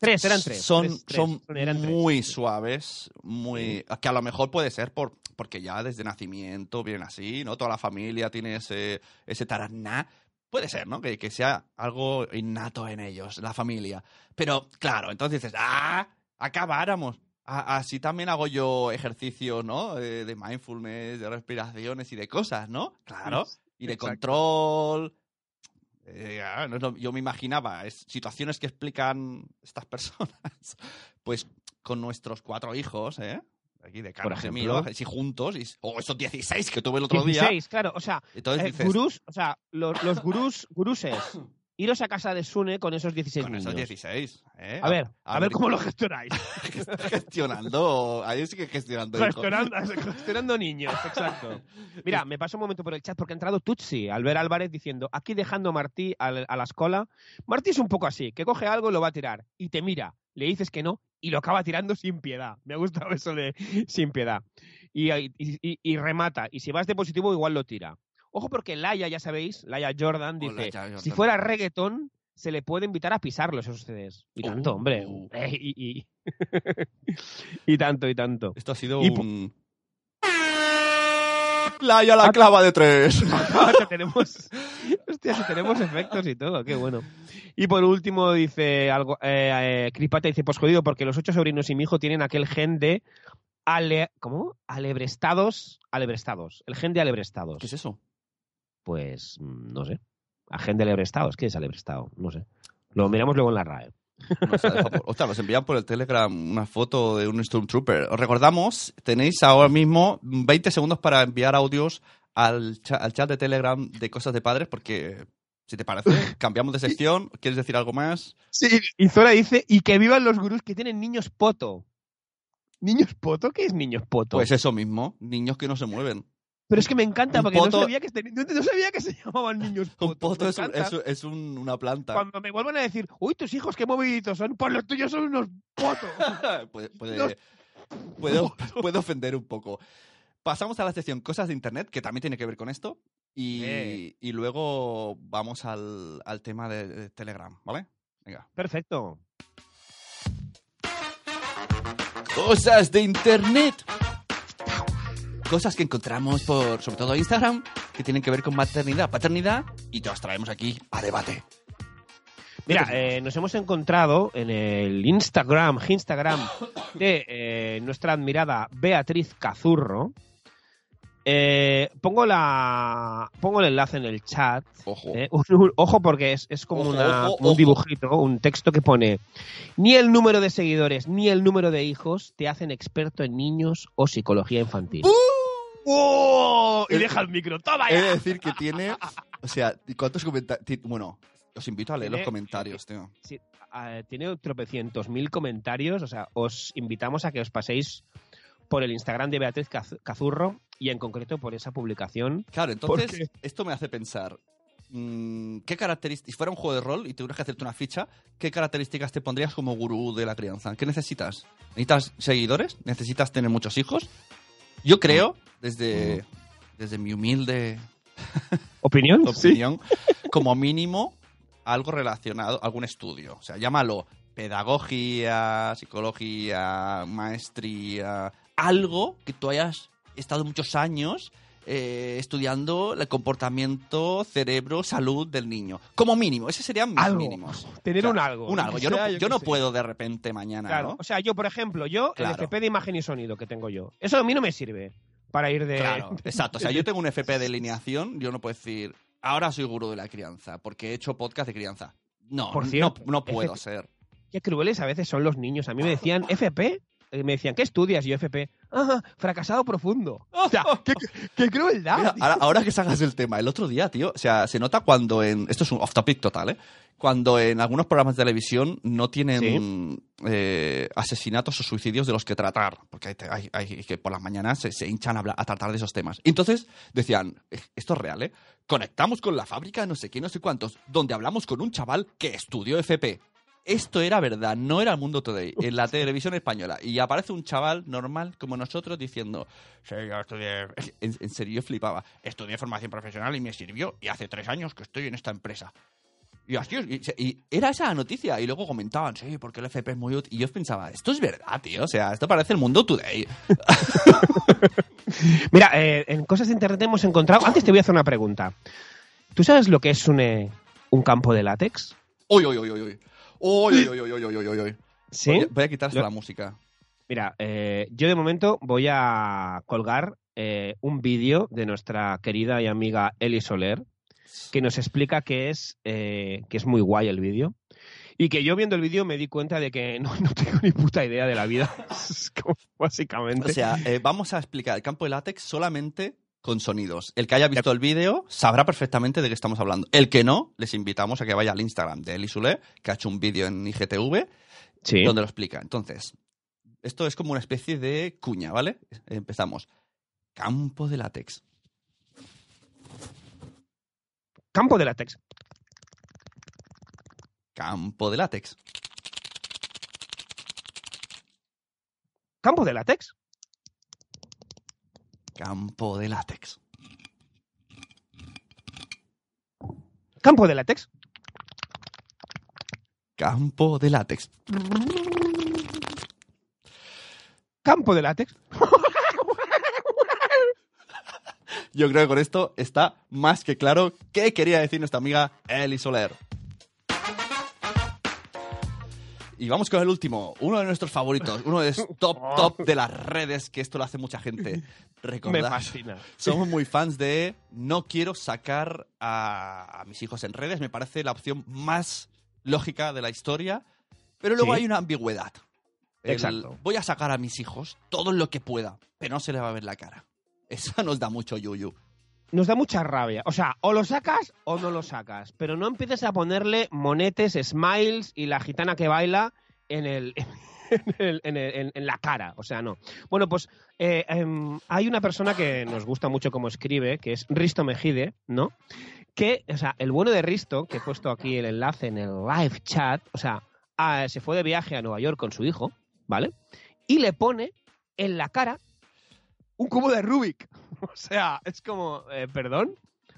Tres, eran tres. son, tres, son tres. muy suaves, muy que a lo mejor puede ser por porque ya desde nacimiento vienen así, ¿no? Toda la familia tiene ese, ese taraná. Puede ser, ¿no? Que, que sea algo innato en ellos, la familia. Pero, claro, entonces dices, ¡ah! Acabáramos. A- Así también hago yo ejercicios, ¿no? De, de mindfulness, de respiraciones y de cosas, ¿no? Claro. Y de Exacto. control. Eh, yo me imaginaba es, situaciones que explican estas personas, pues con nuestros cuatro hijos, ¿eh? Aquí de mío, así juntos, y, o esos 16 que tuve el otro 16, claro. O sea, día. Entonces eh, dices, gurús, o sea, los, los gurús, guruses, iros a casa de Sune con esos 16 con niños. esos 16, ¿eh? A ver, a, ver cómo lo gestionáis. gestionando, ahí sí que gestionando. gestionando, gestionando niños, exacto. Mira, me paso un momento por el chat porque ha entrado Tutsi, Albert Álvarez, diciendo, aquí dejando a Martí a, la escuela. Martí es un poco así, que coge algo y lo va a tirar. Y te mira, le dices que no y lo acaba tirando sin piedad. Me ha gustado eso de sin piedad. Y, y- y- y remata. Y si vas de positivo, igual lo tira. Ojo porque Laia, ya sabéis, Laia Jordan dice, Hola, ya, Jordan. si fuera reggaetón, se le puede invitar a pisarlos esos CDs. Y tanto, Uh. hombre. Eh, y, y- y tanto, y tanto. Esto ha sido un... Laia la clava de tres. Hostia, tenemos, hostia, si tenemos efectos y todo, qué bueno. Y por último dice algo, eh, eh, Cripata dice, pues jodido, porque los ocho sobrinos y mi hijo tienen aquel gen de ale, ¿cómo? Alebrestados, alebrestados, el gen de alebrestados. ¿Qué es eso? Pues, mm, no sé. A gen de alebrestados, ¿qué es alebrestado? No sé. Lo miramos luego en la RAE. No sé, por- Ostras, nos envían por el Telegram una foto de un Stormtrooper. Os recordamos, tenéis ahora mismo 20 segundos para enviar audios al, cha- al chat de Telegram de cosas de padres, porque si te parece, cambiamos de sección. ¿Quieres decir algo más? Sí, y Zora dice, y que vivan los gurús que tienen niños poto. ¿Niños poto? ¿Qué es niños poto? Pues eso mismo, niños que no se mueven. Pero es que me encanta Un porque poto- no, sabía que, no, no sabía que se llamaban niños poto. Un poto es, un- encanta. es un- es un- una planta. Cuando me vuelvan a decir, uy, tus hijos qué moviditos son, pues los tuyos son unos potos. puede, puede- Los- puede- puede ofender un poco. Pasamos a la sección cosas de internet, que también tiene que ver con esto. Y, Eh. y luego vamos al, al tema de, de Telegram, ¿vale? Venga. Perfecto. Cosas de internet. Cosas que encontramos por, sobre todo Instagram, que tienen que ver con maternidad, paternidad, y te las traemos aquí a debate. Mira, eh, nos hemos encontrado en el Instagram, Instagram de eh, nuestra admirada Beatriz Cazurro. Eh, pongo la pongo el enlace en el chat. Ojo. Un- un- ojo porque es, es como Ojo, una- ojo, un ojo. dibujito, un texto que pone ni el número de seguidores ni el número de hijos te hacen experto en niños o psicología infantil. ¡Oh! Y deja el micro, toma He de ya. decir que tiene. O sea, ¿cuántos comentarios? Bueno, os invito a leer los comentarios, tío. Sí, ah, tiene tropecientos mil comentarios. O sea, os invitamos a que os paséis por el Instagram de Beatriz Caz- Cazurro y en concreto por esa publicación. Claro, entonces, esto me hace pensar. mm, ¿Qué características, si fuera un juego de rol y tuvieras que hacerte una ficha, ¿qué características te pondrías como gurú de la crianza? ¿Qué necesitas? ¿Necesitas seguidores? ¿Necesitas tener muchos hijos? Yo creo, desde, desde mi humilde ¿Opinión? opinión, como mínimo algo relacionado, algún estudio. O sea, llámalo pedagogía, psicología, maestría, algo que tú hayas estado muchos años eh, estudiando el comportamiento, cerebro, salud del niño. Como mínimo, ese serían mis Algo. mínimos. Tener O sea, un algo. Un algo. Yo no, yo no sé. puedo de repente mañana, Claro. ¿no? O sea, yo, por ejemplo, yo, Claro. el FP de imagen y sonido que tengo yo, eso a mí no me sirve para ir de. Claro, exacto. O sea, yo tengo un FP de alineación, yo no puedo decir, ahora soy gurú de la crianza, porque he hecho podcast de crianza. No, Por no- cierto, no, puedo FP. ser. Qué crueles a veces son los niños. A mí me decían, FP, me decían, ¿qué estudias? Y yo, FP. ah, fracasado profundo. O sea, qué, qué crueldad. Mira, ahora, ahora que sacas el tema, el otro día, tío, o sea, se nota cuando en. Esto es un off topic total, ¿eh? Cuando en algunos programas de televisión no tienen eh, asesinatos o suicidios de los que tratar, porque hay, hay- hay que por las mañanas se, se hinchan a, hablar- a tratar de esos temas. Entonces decían, "Eh, esto es real, ¿eh? Conectamos con la fábrica no sé qué, no sé cuántos, donde hablamos con un chaval que estudió FP. Esto era verdad, no era el Mundo Today, en la televisión española. Y aparece un chaval normal como nosotros diciendo, sí, yo estudié... En, en serio, yo flipaba. Estudié formación profesional y me sirvió. Y hace tres años que estoy en esta empresa. Y así, y, y era esa la noticia. Y luego comentaban, sí, porque el FP es muy útil. Y yo pensaba, esto es verdad, tío. O sea, esto parece el Mundo Today. Mira, eh, en cosas de internet hemos encontrado. Antes te voy a hacer una pregunta. ¿Tú sabes lo que es un, eh, un campo de látex? Uy, uy, uy, uy, Sí. Voy a, voy a quitar hasta Yo- la música. Mira, eh, yo de momento voy a colgar eh, un vídeo de nuestra querida y amiga Eli Soler que nos explica que es, eh, que es muy guay el vídeo. Y que yo viendo el vídeo me di cuenta de que no, no tengo ni puta idea de la vida. Básicamente. O sea, vamos a explicar el campo de látex solamente con sonidos. El que haya visto el vídeo sabrá perfectamente de qué estamos hablando. El que no, les invitamos a que vaya al Instagram de Eli Sule, que ha hecho un vídeo en IGTV sí. donde lo explica. Entonces, esto es como una especie de cuña, ¿vale? Empezamos. Campo de látex. Campo de látex. Campo de látex. Campo de látex. Campo de látex. Campo de látex. Campo de látex. Campo de látex. Yo creo que con esto está más que claro qué quería decir nuestra amiga Eli Soler. Y vamos con el último, uno de nuestros favoritos, uno de los top top de las redes, que esto lo hace mucha gente. Me Recordad, fascina. somos muy fans de no quiero sacar a, a mis hijos en redes, me parece la opción más lógica de la historia, pero luego Sí. hay una ambigüedad. El, Exacto. Voy a sacar a mis hijos todo lo que pueda, pero no se les va a ver la cara. Eso nos da mucho yuyu. Nos da mucha rabia. O sea, o lo sacas o no lo sacas. Pero no empieces a ponerle monetes, smiles y la gitana que baila en el. En, el- en el- en- la cara, o sea, no. Bueno, pues eh, em, hay una persona que nos gusta mucho como escribe, que es Risto Mejide, ¿no? Que, o sea, el bueno de Risto, que he puesto aquí el enlace en el live chat, o sea, ah, se fue de viaje a Nueva York con su hijo, ¿vale? Y le pone en la cara un cubo de Rubik. O sea, es como, eh, perdón.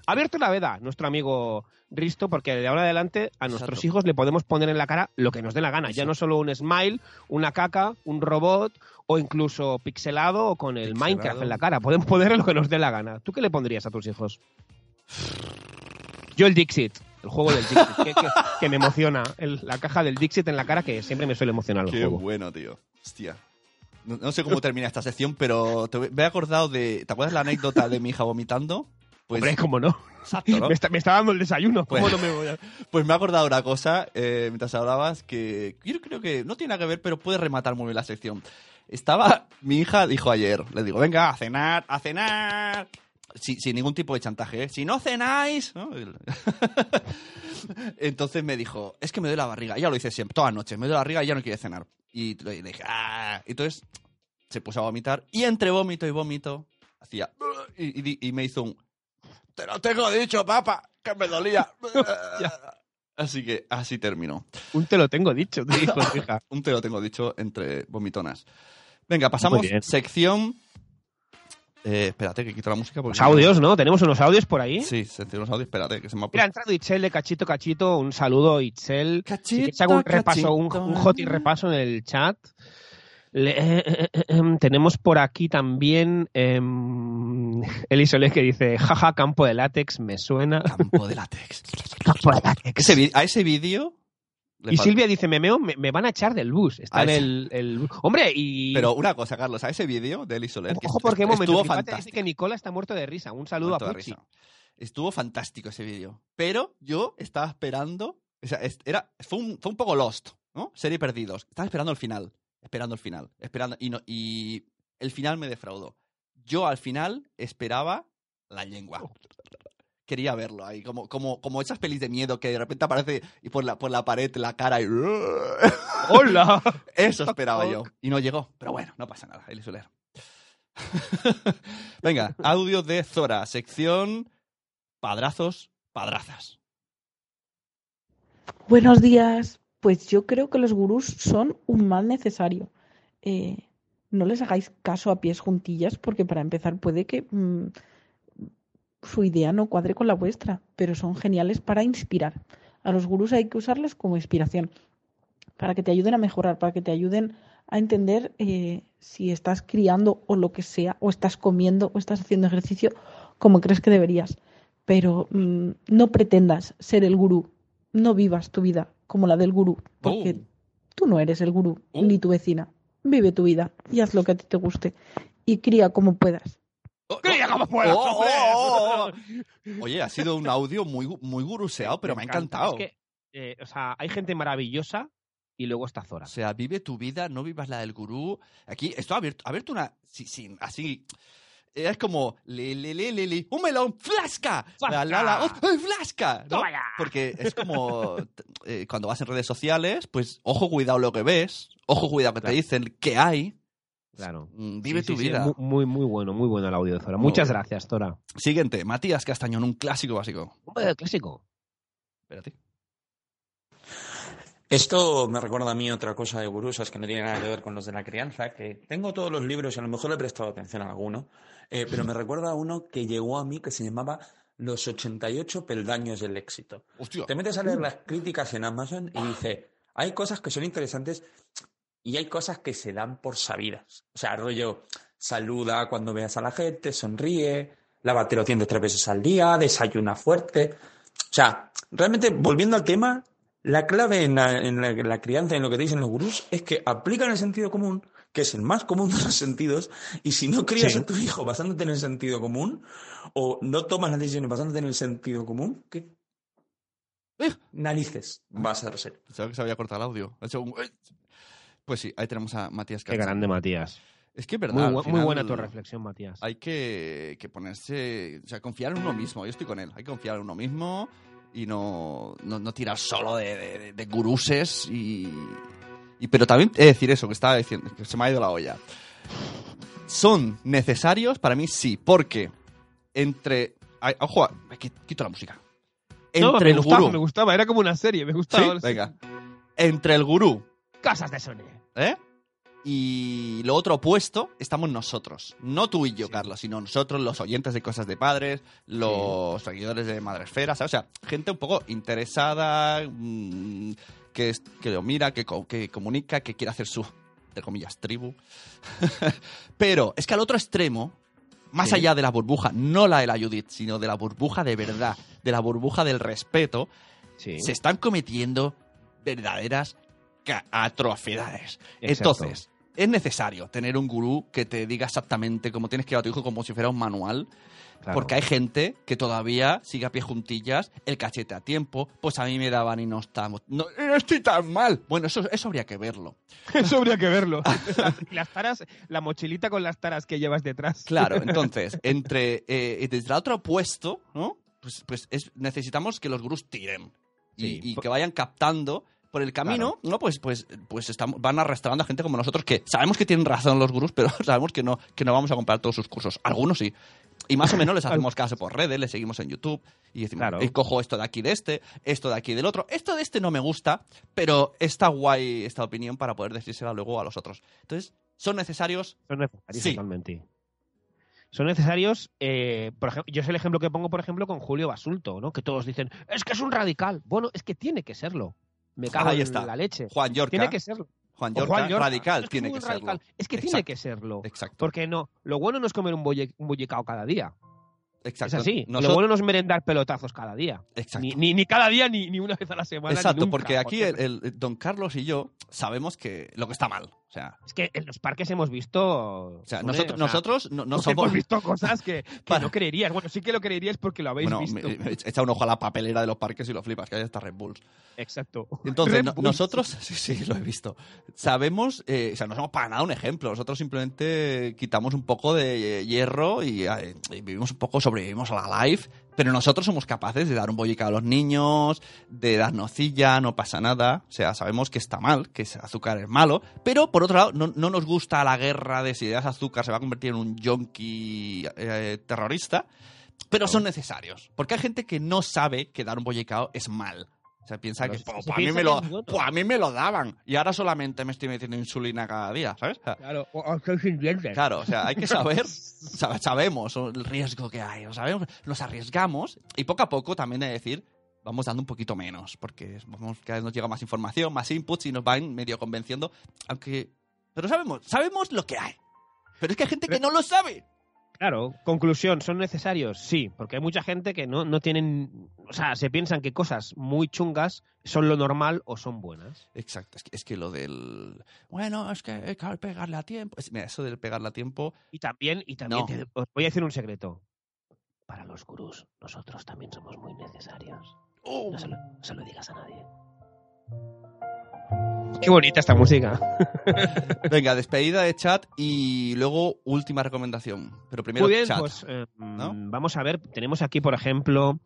Ha abierto la veda nuestro amigo Risto, porque de ahora en adelante a nuestros Exacto. hijos le podemos poner en la cara lo que nos dé la gana. Ya no solo un smile, una caca, un robot o incluso pixelado o con el Pixelado. Minecraft en la cara. Podemos ponerle lo que nos dé la gana. ¿Tú qué le pondrías a tus hijos? Yo el Dixit, el juego del Dixit, que, que- que me emociona. El- la caja del Dixit en la cara que siempre me suele emocionar el Qué juego. bueno, tío. Hostia. No, no sé cómo termina esta sección, pero te me he acordado de. ¿Te acuerdas la anécdota de mi hija vomitando? Pues, Hombre, cómo no. exacto, ¿no? Me, está, me está dando el desayuno. ¿Cómo Pues- no me voy a...? Pues me he acordado de una cosa eh, mientras hablabas que yo creo que no tiene nada que ver, pero puede rematar muy bien la sección. Estaba, mi hija dijo ayer, le digo, venga, a cenar, a cenar. Si- sin ningún tipo de chantaje, ¿eh? Si no cenáis... Entonces me dijo, es que me duele la barriga. Ya lo hice siempre, todas las noches, me duele la barriga y ya no quiere cenar. Y le dije, ah. Entonces se puso a vomitar y entre vómito y vómito hacía... Y, y y me hizo un... Te lo tengo dicho, papá, que me dolía. Así que así terminó. Un te lo tengo dicho, te dijo hija. Un te lo tengo dicho entre vomitonas. Venga, pasamos sección. Eh, espérate, que quito la música. Porque Los audios, ¿no? Tenemos unos audios por ahí. Sí, sección los audios. Espérate, que se me ha Mira, ha entrado Itzel de Cachito Cachito. Un saludo, Itzel. Cachito, Si hago un repaso, un, un hoti repaso en el chat. Le- eh, eh, eh, em, tenemos por aquí también em, Elisole que dice, jaja, campo de látex, me suena. Campo de látex. Campo de látex. Ese a ese vídeo. Le Y Silvia dice, memeo, me, me van a echar del bus. Está en el, el bus. Hombre, y... Pero una cosa, Carlos, a ese vídeo de Eli Soler. que Ojo, est- porque un momento. dice fantástico. que Nicola está muerto de risa. Un saludo Muerto a Pucci. Estuvo fantástico ese vídeo. Pero yo estaba esperando. O sea, era, fue, un, fue un poco lost, ¿no? Serie Perdidos. Estaba esperando el final. Esperando el final. Esperando. Y, no, y el final me defraudó. Yo al final esperaba la lengua. Quería verlo ahí, como, como, como esas pelis de miedo que de repente aparece y por la, por la pared la cara y... ¡Hola! Eso esperaba yo. Y no llegó. Pero bueno, no pasa nada, Eli Soler. Venga, audio de Zora, sección padrazos, padrazas. Buenos días. Pues yo creo que los gurús son un mal necesario. Eh, no les hagáis caso a pies juntillas porque para empezar puede que mm, su idea no cuadre con la vuestra, pero son geniales para inspirar. A los gurús hay que usarlos como inspiración, para que te ayuden a mejorar, para que te ayuden a entender eh, si estás criando o lo que sea, o estás comiendo o estás haciendo ejercicio como crees que deberías. Pero mm, no pretendas ser el gurú, no vivas tu vida como la del gurú, porque Oh. tú no eres el gurú, Oh. ni tu vecina. Vive tu vida y haz lo que a ti te guste y cría como puedas. ¡Cría como puedas, Oh, oh, oh. Oye, ha sido un audio muy, muy guruseado, pero me, ha encanta. encantado. Es que, eh, o sea, hay gente maravillosa y luego está Zora. O sea, vive tu vida, no vivas la del gurú. Aquí, esto ha abierto, abierto una. Sí, sí, así. Es como. Le, le, le, le, le, un melón, flasca. La, la, la, ¡Flasca! oh, ¡ay, flasca! ¿no? Porque es como. eh, cuando vas en redes sociales, pues ojo, cuidado lo que ves. Ojo, cuidado que te dicen qué hay. Claro. Mm, Vive Sí, tu sí, vida. Muy, muy, muy bueno, muy bueno el audio de Zora. Muy Muchas bueno. gracias, Zora. Siguiente, Matías Castañón, un clásico básico. Hombre, clásico. Espérate. Esto me recuerda a mí otra cosa de gurusas que no tiene nada que ver con los de la crianza, que tengo todos los libros y a lo mejor le he prestado atención a alguno, eh, pero me recuerda a uno que llegó a mí que se llamaba Los 88 peldaños del éxito. Hostia. Te metes a leer las críticas en Amazon y dice, hay cosas que son interesantes y hay cosas que se dan por sabidas. O sea, rollo, saluda cuando veas a la gente, sonríe, lávate los dientes tres veces al día, desayuna fuerte. O sea, realmente, volviendo al tema, la clave en la, en la- en la crianza, en lo que te dicen los gurús, es que aplican el sentido común, que es el más común de los sentidos, y si no crías Sí. a tu hijo basándote en el sentido común, o no tomas las decisiones basándote en el sentido común, ¿qué narices vas a ser? Pensaba que se había cortado el audio. Ha hecho un- Pues sí, ahí tenemos a Matías Qué grande, Matías. Es que es verdad. Muy, buena tu reflexión, Matías. Hay que, que ponerse. O sea, confiar en uno mismo. Yo estoy con él. Hay que confiar en uno mismo y no, no, no tirar solo de, de, guruses y, y. Pero también he de decir eso que estaba diciendo, que se me ha ido la olla. Son necesarios para mí, sí, porque entre. ay, ojo, quito la música. Entre no, me el gustaba, gurú. me gustaba. Era como una serie, me ¿Sí? gustaba. Venga. Entre el gurú Casas de Sony. ¿Eh? Y lo otro opuesto estamos nosotros. No tú y yo, Sí. Carlos, sino nosotros, los oyentes de cosas de padres, los seguidores de Madresfera, ¿sabes? O sea, gente un poco interesada, mm, que, que lo mira, que, que comunica, que quiere hacer su, entre comillas, tribu. Pero es que al otro extremo, más Sí. allá de la burbuja, no la de la Judith, sino de la burbuja de verdad, de la burbuja del respeto, se están cometiendo verdaderas atrocidades. Exacto. Entonces, es necesario tener un gurú que te diga exactamente cómo tienes que ir a tu hijo como si fuera un manual, Claro. porque hay gente que todavía sigue a pie juntillas, el cachete a tiempo, pues a mí me daban y no estamos. No, no estoy tan mal. Bueno, eso, eso habría que verlo. Eso habría que verlo. las taras, la mochilita con las taras que llevas detrás. Claro, entonces, entre eh, desde el otro opuesto, ¿no? Pues, pues es- necesitamos que los gurús tiren y, Sí. y que vayan captando por el camino, ¿no? Pues, pues, pues estamos, van arrastrando a gente como nosotros que sabemos que tienen razón los gurús, pero sabemos que no, que no vamos a comprar todos sus cursos. Algunos sí. Y más o menos les hacemos caso por redes, les seguimos en YouTube y decimos, Claro. "Eh, cojo esto de aquí de este, esto de aquí del otro. Esto de este no me gusta, pero está guay esta opinión para poder decírsela luego a los otros. Entonces, son necesarios Son necesarios Sí. totalmente. Son necesarios, eh, por ejemplo, yo es el ejemplo que pongo, por ejemplo, con Julio Basulto, ¿no? Que todos dicen, es que es un radical. Bueno, es que tiene que serlo. Me cago Ahí en está. la leche. Juan Yorca. Tiene que serlo. Juan Yorca, Juan Yorca. radical, Es que tiene que serlo. Es que tiene que serlo. Exacto. Porque no, lo bueno no es comer un, bolle, un bollicao cada día. Exacto. Es así. Lo bueno no es merendar pelotazos cada día. Exacto. Ni, ni, ni cada día, ni, ni una vez a la semana. Exacto, nunca, porque aquí el- don Carlos y yo sabemos que lo que está mal. O sea, Es que en los parques hemos visto. o sea, nosotros, o sea, nosotros no, no hemos somos... visto cosas que, que Para- no creerías. Bueno, sí que lo creerías porque lo habéis Bueno, visto. me- me- echa un ojo a la papelera de los parques y lo flipas, que hay hasta Red Bulls. Exacto. Entonces, no- nosotros, sí, sí, lo he visto. Sabemos, eh, o sea, no somos para nada un ejemplo. Nosotros simplemente quitamos un poco de eh, hierro y, eh, y vivimos un poco, sobrevivimos a la life. Pero nosotros somos capaces de dar un bollica a los niños, de dar nocilla, no pasa nada. O sea, sabemos que está mal, que ese azúcar es malo. Pero por otro lado, no, no nos gusta la guerra de si le das azúcar se va a convertir en un yonki eh, terrorista. Pero son necesarios. Porque hay gente que no sabe que dar un bollicao es mal. O sea, piensa Claro, que se- "Po, se po, a, mí me lo, es bueno". po, a mí me lo daban. Y ahora solamente me estoy metiendo insulina cada día, ¿sabes? O sea, Claro, o, estoy sin dientes. Claro, o sea, hay que saber, sa- sabemos el riesgo que hay, lo sabemos, nos arriesgamos y poco a poco también he de decir, vamos dando un poquito menos, porque vamos, cada vez nos llega más información, más inputs y nos van medio convenciendo, aunque, pero sabemos, sabemos lo que hay. Pero es que hay gente que no lo sabe. Claro, conclusión, ¿son necesarios? Sí, porque hay mucha gente que no, no tienen, o sea, se piensan que cosas muy chungas son lo normal o son buenas. Exacto, es que, es que lo del, bueno, es que hay que pegarle a tiempo, es- mira, eso del pegarle a tiempo, Y también, y también No. te- os voy a decir un secreto. Para los gurús, nosotros también somos muy necesarios. ¡oh! No se lo, no se lo digas a nadie. Qué bonita esta música. Venga, despedida de chat y luego última recomendación, pero primero Muy bien, chat. pues eh, ¿no? vamos a ver. Tenemos aquí, por ejemplo,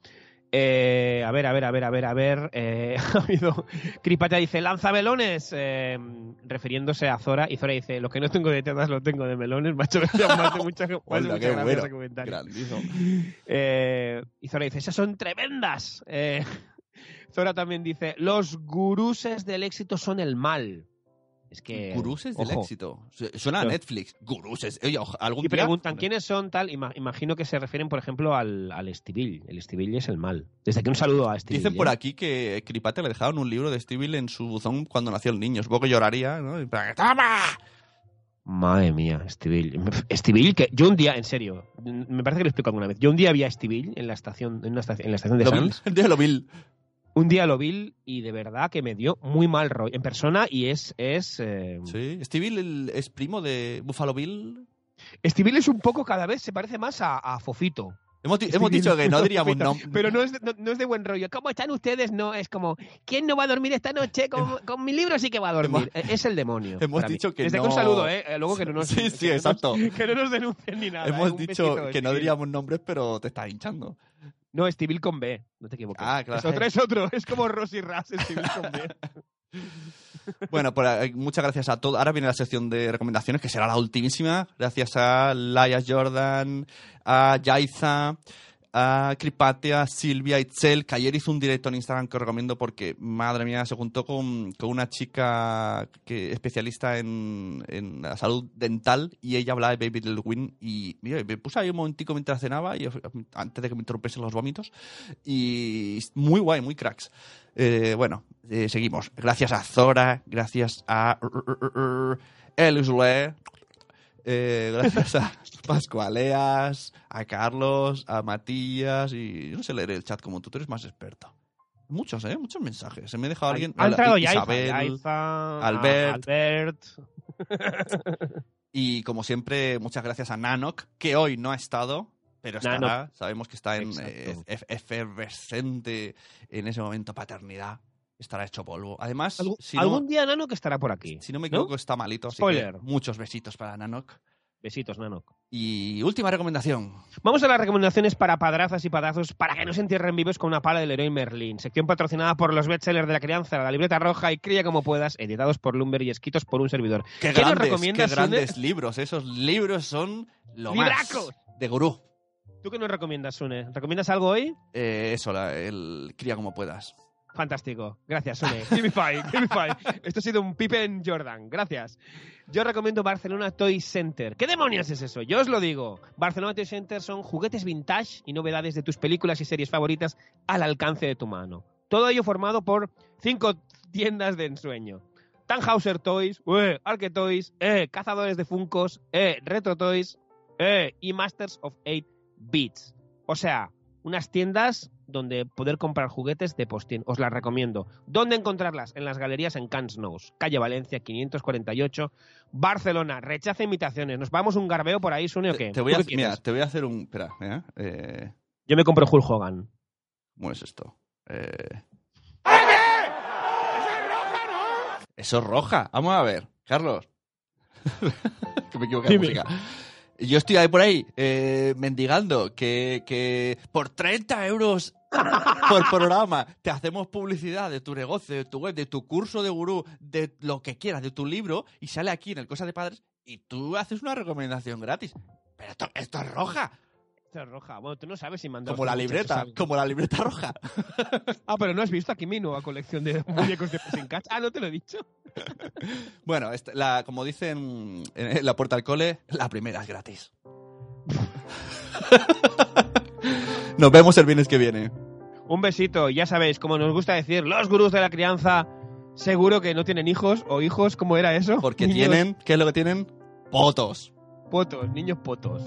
eh, a ver, a ver, a ver, a ver, a ver. eh, ha habido. Cripata dice: lanzamelones, eh, refiriéndose a Zora. Y Zora dice: Lo que no tengo de tetas lo tengo de melones. Macho, más de mucha, Hola, mucha gracia bueno. ese comentario. Grandísimo. Eh, y Zora dice, esas son tremendas. Zora también dice, los guruses del éxito son el mal. Es que... Guruses del éxito. Su- Suena a Netflix. Guruses. Oye, algún Y día- preguntan quiénes son tal, ima- imagino que se refieren, por ejemplo, al, al Estibil. El Estibil es el mal. Desde aquí un saludo a Estibil. Dicen por ¿eh? aquí que Cripate le dejaron un libro de Stevie en su buzón cuando nació el niño. Supongo que lloraría, ¿no? Y ¡Toma! Madre mía, Estibil. Estibil, que yo un día, en serio, me parece que lo explico alguna vez. Yo un día vi a Estibil en la estación, en, una estación, en la estación de Sanz. el día lo vi. Un día lo vi y de verdad que me dio muy mal rollo en persona y es... es eh, Sí. Stevie el- es primo de Buffalo Bill. Stevie es un poco cada vez se parece más a, a Fofito. Hemos, hemos dicho que no diríamos nombre. Pero no es, de, no, no es de buen rollo. ¿Cómo están ustedes? No, es como, ¿quién no va a dormir esta noche? Con, con mi libro sí que va a dormir. E, Es el demonio. hemos mí. dicho que Desde no- un saludo, ¿eh? Eh, Luego que no nos... Sí, sí, que no nos- exacto. que no nos denuncien ni nada. Hemos ¿eh? Dicho que no diríamos nombres, pero te estás hinchando. No, Stevie con B. No te equivoques. Ah, claro. Es otro, es otro. Es como Rosy Ras, Stevie con B. Bueno, pues eh, muchas gracias a todos. Ahora viene la sección de recomendaciones, que será la ultimísima. Gracias a Laia Jordan, a Yaiza, a Cripatia, Silvia, Itzel, que ayer hizo un directo en Instagram que os recomiendo porque, madre mía, se juntó con, con una chica que especialista en, en la salud dental y ella hablaba de Baby Little Win y mira, me puse ahí un momentico mientras cenaba y, antes de que me interrumpiesen los vómitos y muy guay, muy cracks. Eh, bueno, eh, seguimos. Gracias a Zora, gracias a Elusle, eh, gracias a Pascualeas, a Carlos, a Matías y yo no sé leer el chat como tú, tú eres más experto. Muchos, ¿eh? Muchos mensajes. Se me ha dejado alguien. Ha entrado ya Isabel. Yaiza, Albert. Albert. Y como siempre, muchas gracias a Nanok, que hoy no ha estado, pero estará. Nanok. Sabemos que está en eh, ef- efervescente en ese momento paternidad. Estará hecho polvo. Además, Algún, si, no, algún día Nano que estará por aquí. si no me ¿no? equivoco, está malito. Así Spoiler. que muchos besitos para Nanok. Besitos, Nano. Y última recomendación. Vamos a las recomendaciones para padrazas y padazos para que no se entierren vivos con una pala del héroe Merlin. Sección patrocinada por los bestsellers de la crianza, la libreta roja y cría como puedas, editados por Lumber y escritos por un servidor. Qué, ¿Qué grandes, recomiendas, qué grandes libros. Esos libros son lo ¡Libracos! más de gurú. ¿Tú qué nos recomiendas, Sune? ¿Recomiendas algo hoy? Eh, eso, la- el cría como puedas. Fantástico. Gracias, Sune. Give me five, give me five. Esto ha sido un Pippen Jordan. Gracias. Yo recomiendo Barcelona Toy Center. ¿Qué demonios es eso? Yo os lo digo. Barcelona Toy Center son juguetes vintage y novedades de tus películas y series favoritas al alcance de tu mano. Todo ello formado por cinco tiendas de ensueño. Tannhauser Toys, eh, Arque Toys, eh, Cazadores de Funcos, eh, Retro Toys, eh, y Masters of 8 Bits. O sea, unas tiendas donde poder comprar juguetes de postín. Os las recomiendo. ¿Dónde encontrarlas? En las galerías en Cans Nous, calle Valencia 548, Barcelona. Rechaza imitaciones. ¿Nos vamos un garbeo por ahí, Sune, o qué? Te voy, ¿Tú a, qué mira, te voy a hacer un... Espera, mira, eh, Yo me compro Hulk Hogan. ¿Cómo es esto? Eh... Eso es roja. Vamos a ver, Carlos. que me equivoqué de música. Yo estoy ahí por ahí eh, mendigando que, que por 30 euros por programa te hacemos publicidad de tu negocio, de tu web, de tu curso de gurú, de lo que quieras, de tu libro, y sale aquí en el Cosa de Padres y tú haces una recomendación gratis. Pero esto, esto es roja, Roja. Bueno, tú no sabes si mandar. como la libreta, como la libreta roja. Ah, pero no has visto aquí mi nueva colección de muñecos de Pressing Catch. Ah, no te lo he dicho. Bueno, esta- la, como dicen en la puerta al cole, la primera es gratis. Nos vemos el viernes que viene. Un besito. Ya sabéis, como nos gusta decir, los gurús de la crianza seguro que no tienen hijos o hijos, ¿cómo era eso? Porque Niños tienen, ¿qué es lo que tienen? Potos. potos, niños potos.